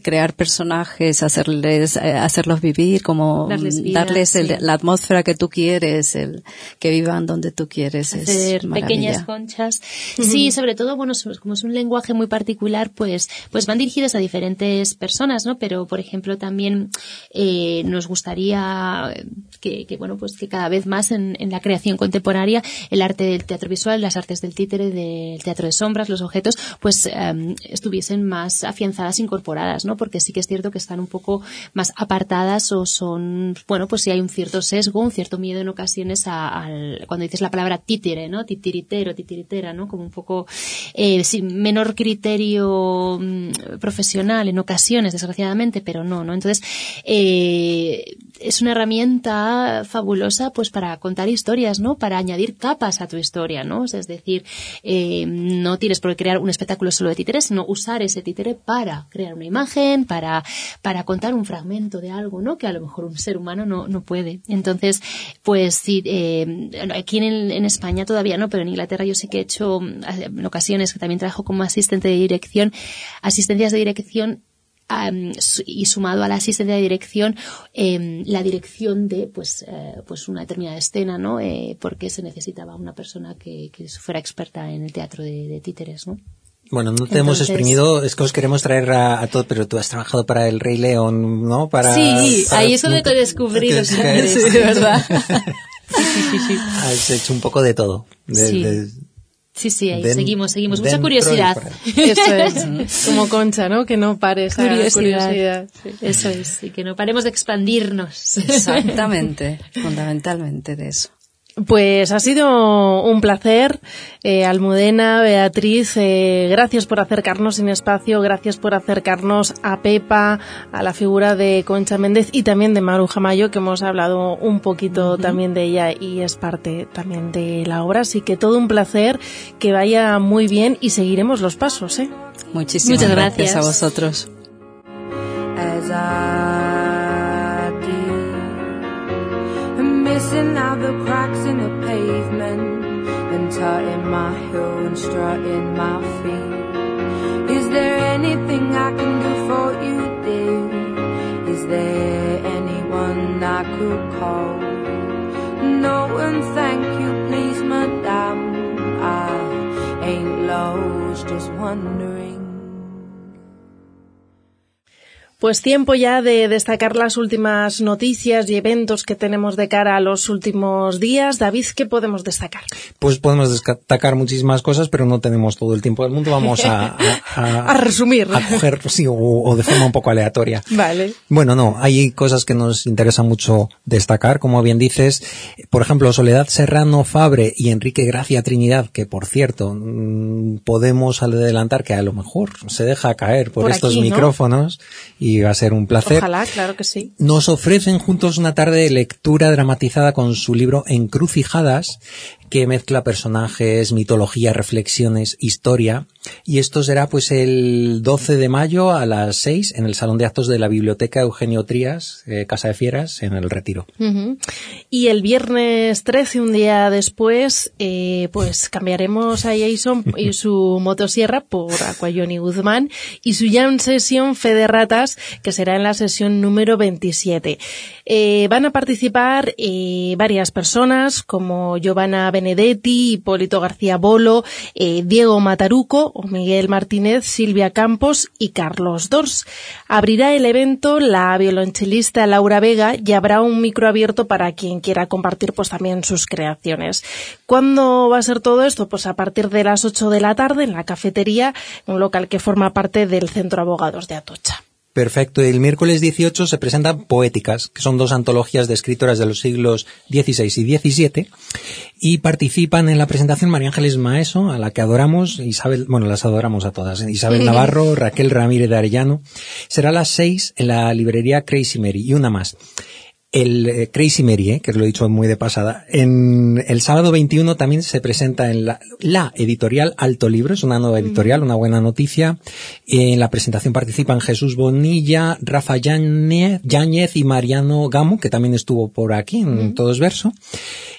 crear personajes, hacerles, eh, hacerlos vivir, como darles, la atmósfera que tú quieres, el que vivan donde tú quieres. Hacer pequeñas conchas. Sí, sobre todo, bueno, como es un lenguaje muy particular, pues, pues van dirigidos a diferentes personas, ¿no? Pero, por ejemplo, también eh, nos gustaría que, que, bueno, pues que cada vez más en, en la creación contemporánea, el arte del teatro visual, las artes del títere, del teatro de sombras, los objetos, pues em, estuviesen más afianzadas, incorporadas, ¿no? Porque sí que es cierto que están un poco más apartadas o son, bueno, pues si hay un cierto sesgo, un cierto miedo en ocasiones al, cuando dices la palabra títere, ¿no? Titiritero, titiritera, ¿no? Como un poco, eh, menor criterio mm, profesional en ocasiones, desgraciadamente, pero no, ¿no? Entonces, eh, es una herramienta fabulosa pues para contar historias, ¿no? Para añadir capas a tu historia, ¿no? Es decir, eh, no tienes por crear un espectáculo solo de títeres, sino usar ese títere para crear una imagen, para, para contar un fragmento de algo, ¿no? Que a lo mejor un ser humano no, no puede. Entonces, pues sí, eh, aquí en, en España todavía no, pero en Inglaterra yo sí que he hecho en ocasiones que también trabajo como asistente de dirección, asistencias de dirección y sumado a la asistencia de dirección em, la dirección de pues eh, pues una determinada escena no eh, porque se necesitaba una persona que, fuera experta en el teatro de, títeres no bueno, no te hemos exprimido, es que os queremos traer a, a, todo, pero tú has trabajado para el Rey León, ¿no? Para, sí, ahí es donde te descubrí los sí, de verdad. sí, sí, sí, Has hecho un poco de todo. De, Sí, sí, ahí seguimos, seguimos. Mucha curiosidad. Eso es. Como Concha, ¿no? Que no pares curiosidad. Eso es. Y que no paremos de expandirnos. Exactamente. Fundamentalmente de eso. Pues ha sido un placer, eh, Almudena, Beatriz, eh, gracias por acercarnos en espacio, gracias por acercarnos a Pepa, a la figura de Concha Méndez y también de Maru Jamayo, que hemos hablado un poquito también de ella y es parte también de la obra. Así que todo un placer, que vaya muy bien y seguiremos los pasos. ¿eh? Muchísimas Muchas gracias. a vosotros. the and tutting my heel and strutting my feet. Is there anything I can do for you, dear? Is there anyone I could call? No, and thank you, please, madame. I ain't lost, just wondering. Pues tiempo ya de destacar las últimas noticias y eventos que tenemos de cara a los últimos días. David, ¿qué podemos destacar? Pues podemos destacar muchísimas cosas, pero no tenemos todo el tiempo del mundo. Vamos a, a, resumir. A coger, sí, o, de forma un poco aleatoria. Vale. Bueno, no, hay cosas que nos interesa mucho destacar, como bien dices. Por ejemplo, Soledad Serrano Fabre y Enrique Gracia Trinidad, que por cierto, mm, podemos adelantar que a lo mejor se deja caer por, estos micrófonos y va a ser un placer. Ojalá, claro que sí. Nos ofrecen juntos una tarde de lectura dramatizada con su libro Encrucijadas, que mezcla personajes, mitología, reflexiones, historia. Y esto será pues el 12 de mayo a las 6 en el Salón de Actos de la Biblioteca Eugenio Trías, eh, Casa de Fieras, en el Retiro. Y el viernes 13, un día después, eh, pues cambiaremos a Jason y su motosierra por Aquayoni Guzmán y su jam sesión Fede Ratas, que será en la sesión número 27. Eh, van a participar varias personas como Giovanna Benedetti, Hipólito García Bolo, eh, Diego Mataruco, Miguel Martínez, Silvia Campos y Carlos Dors. Abrirá el evento la violonchelista Laura Vega y habrá un micro abierto para quien quiera compartir pues también sus creaciones. ¿Cuándo va a ser todo esto? Pues a partir de las 8 de la tarde en la cafetería, un local que forma parte del Centro Abogados de Atocha. Perfecto. El miércoles 18 se presentan Poéticas, que son dos antologías de escritoras de los siglos XVI y XVII, y participan en la presentación María Ángeles Maeso, a la que adoramos, Isabel, bueno, las adoramos a todas, ¿eh? Isabel Navarro, Raquel Ramírez de Arellano. Será a las seis en la librería Crazy Mary, y una más el eh, Crazy Mary, eh, que lo he dicho muy de pasada, en el sábado 21 también se presenta en la, editorial Alto Libro, es una nueva editorial, una buena noticia. En la presentación participan Jesús Bonilla, Rafa Yáñez, y Mariano Gamo, que también estuvo por aquí en Todos Verso.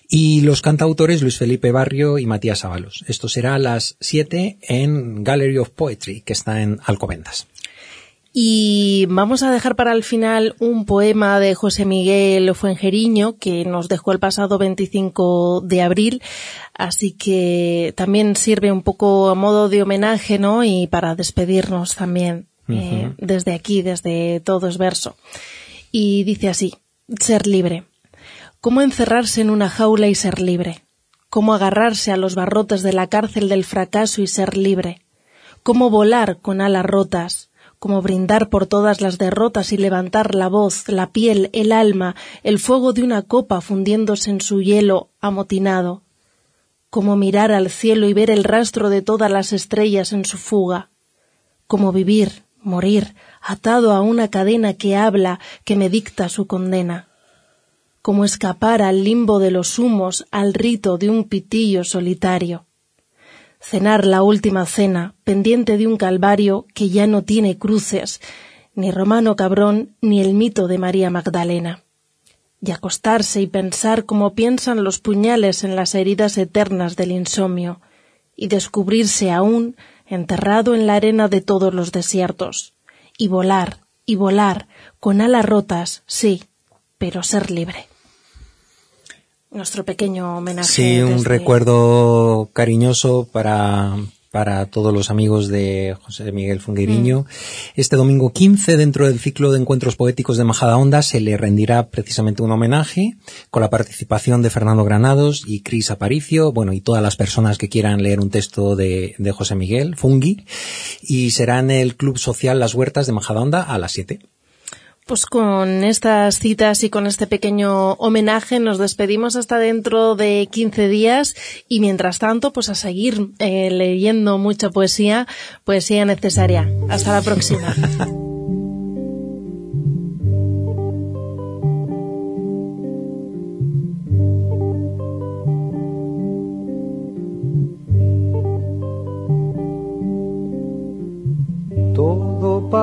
Y los cantautores Luis Felipe Barrio y Matías Ábalos. Esto será a las 7 en Gallery of Poetry, que está en Alcobendas. Y vamos a dejar para el final un poema de José Miguel Fuengeriño que nos dejó el pasado 25 de abril, así que también sirve un poco a modo de homenaje, ¿no? Y para despedirnos también eh, desde aquí, desde Todos Verso. Y dice así, ser libre. ¿Cómo encerrarse en una jaula y ser libre? ¿Cómo agarrarse a los barrotes de la cárcel del fracaso y ser libre? ¿Cómo volar con alas rotas? Como brindar por todas las derrotas y levantar la voz, la piel, el alma, el fuego de una copa fundiéndose en su hielo amotinado, como mirar al cielo y ver el rastro de todas las estrellas en su fuga, como vivir, morir, atado a una cadena que habla, que me dicta su condena, como escapar al limbo de los humos, al rito de un pitillo solitario cenar la última cena, pendiente de un calvario que ya no tiene cruces, ni Romano Cabrón, ni el mito de María Magdalena. Y acostarse y pensar como piensan los puñales en las heridas eternas del insomnio, y descubrirse aún enterrado en la arena de todos los desiertos, y volar, y volar, con alas rotas, sí, pero ser libre nuestro pequeño homenaje. Sí, un recuerdo cariñoso para, para todos los amigos de José Miguel Fungueriño. Mm. Este domingo 15, dentro del ciclo de encuentros poéticos de Majada Onda, se le rendirá precisamente un homenaje con la participación de Fernando Granados y Cris Aparicio, bueno, y todas las personas que quieran leer un texto de, de José Miguel Fungi, y será en el Club Social Las Huertas de Majada Onda a las 7. Pues con estas citas y con este pequeño homenaje nos despedimos hasta dentro de 15 días y mientras tanto pues a seguir eh, leyendo mucha poesía, poesía necesaria. Hasta la próxima.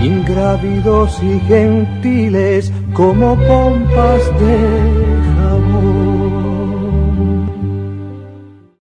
ingrávidos y gentiles como pompas de jabón.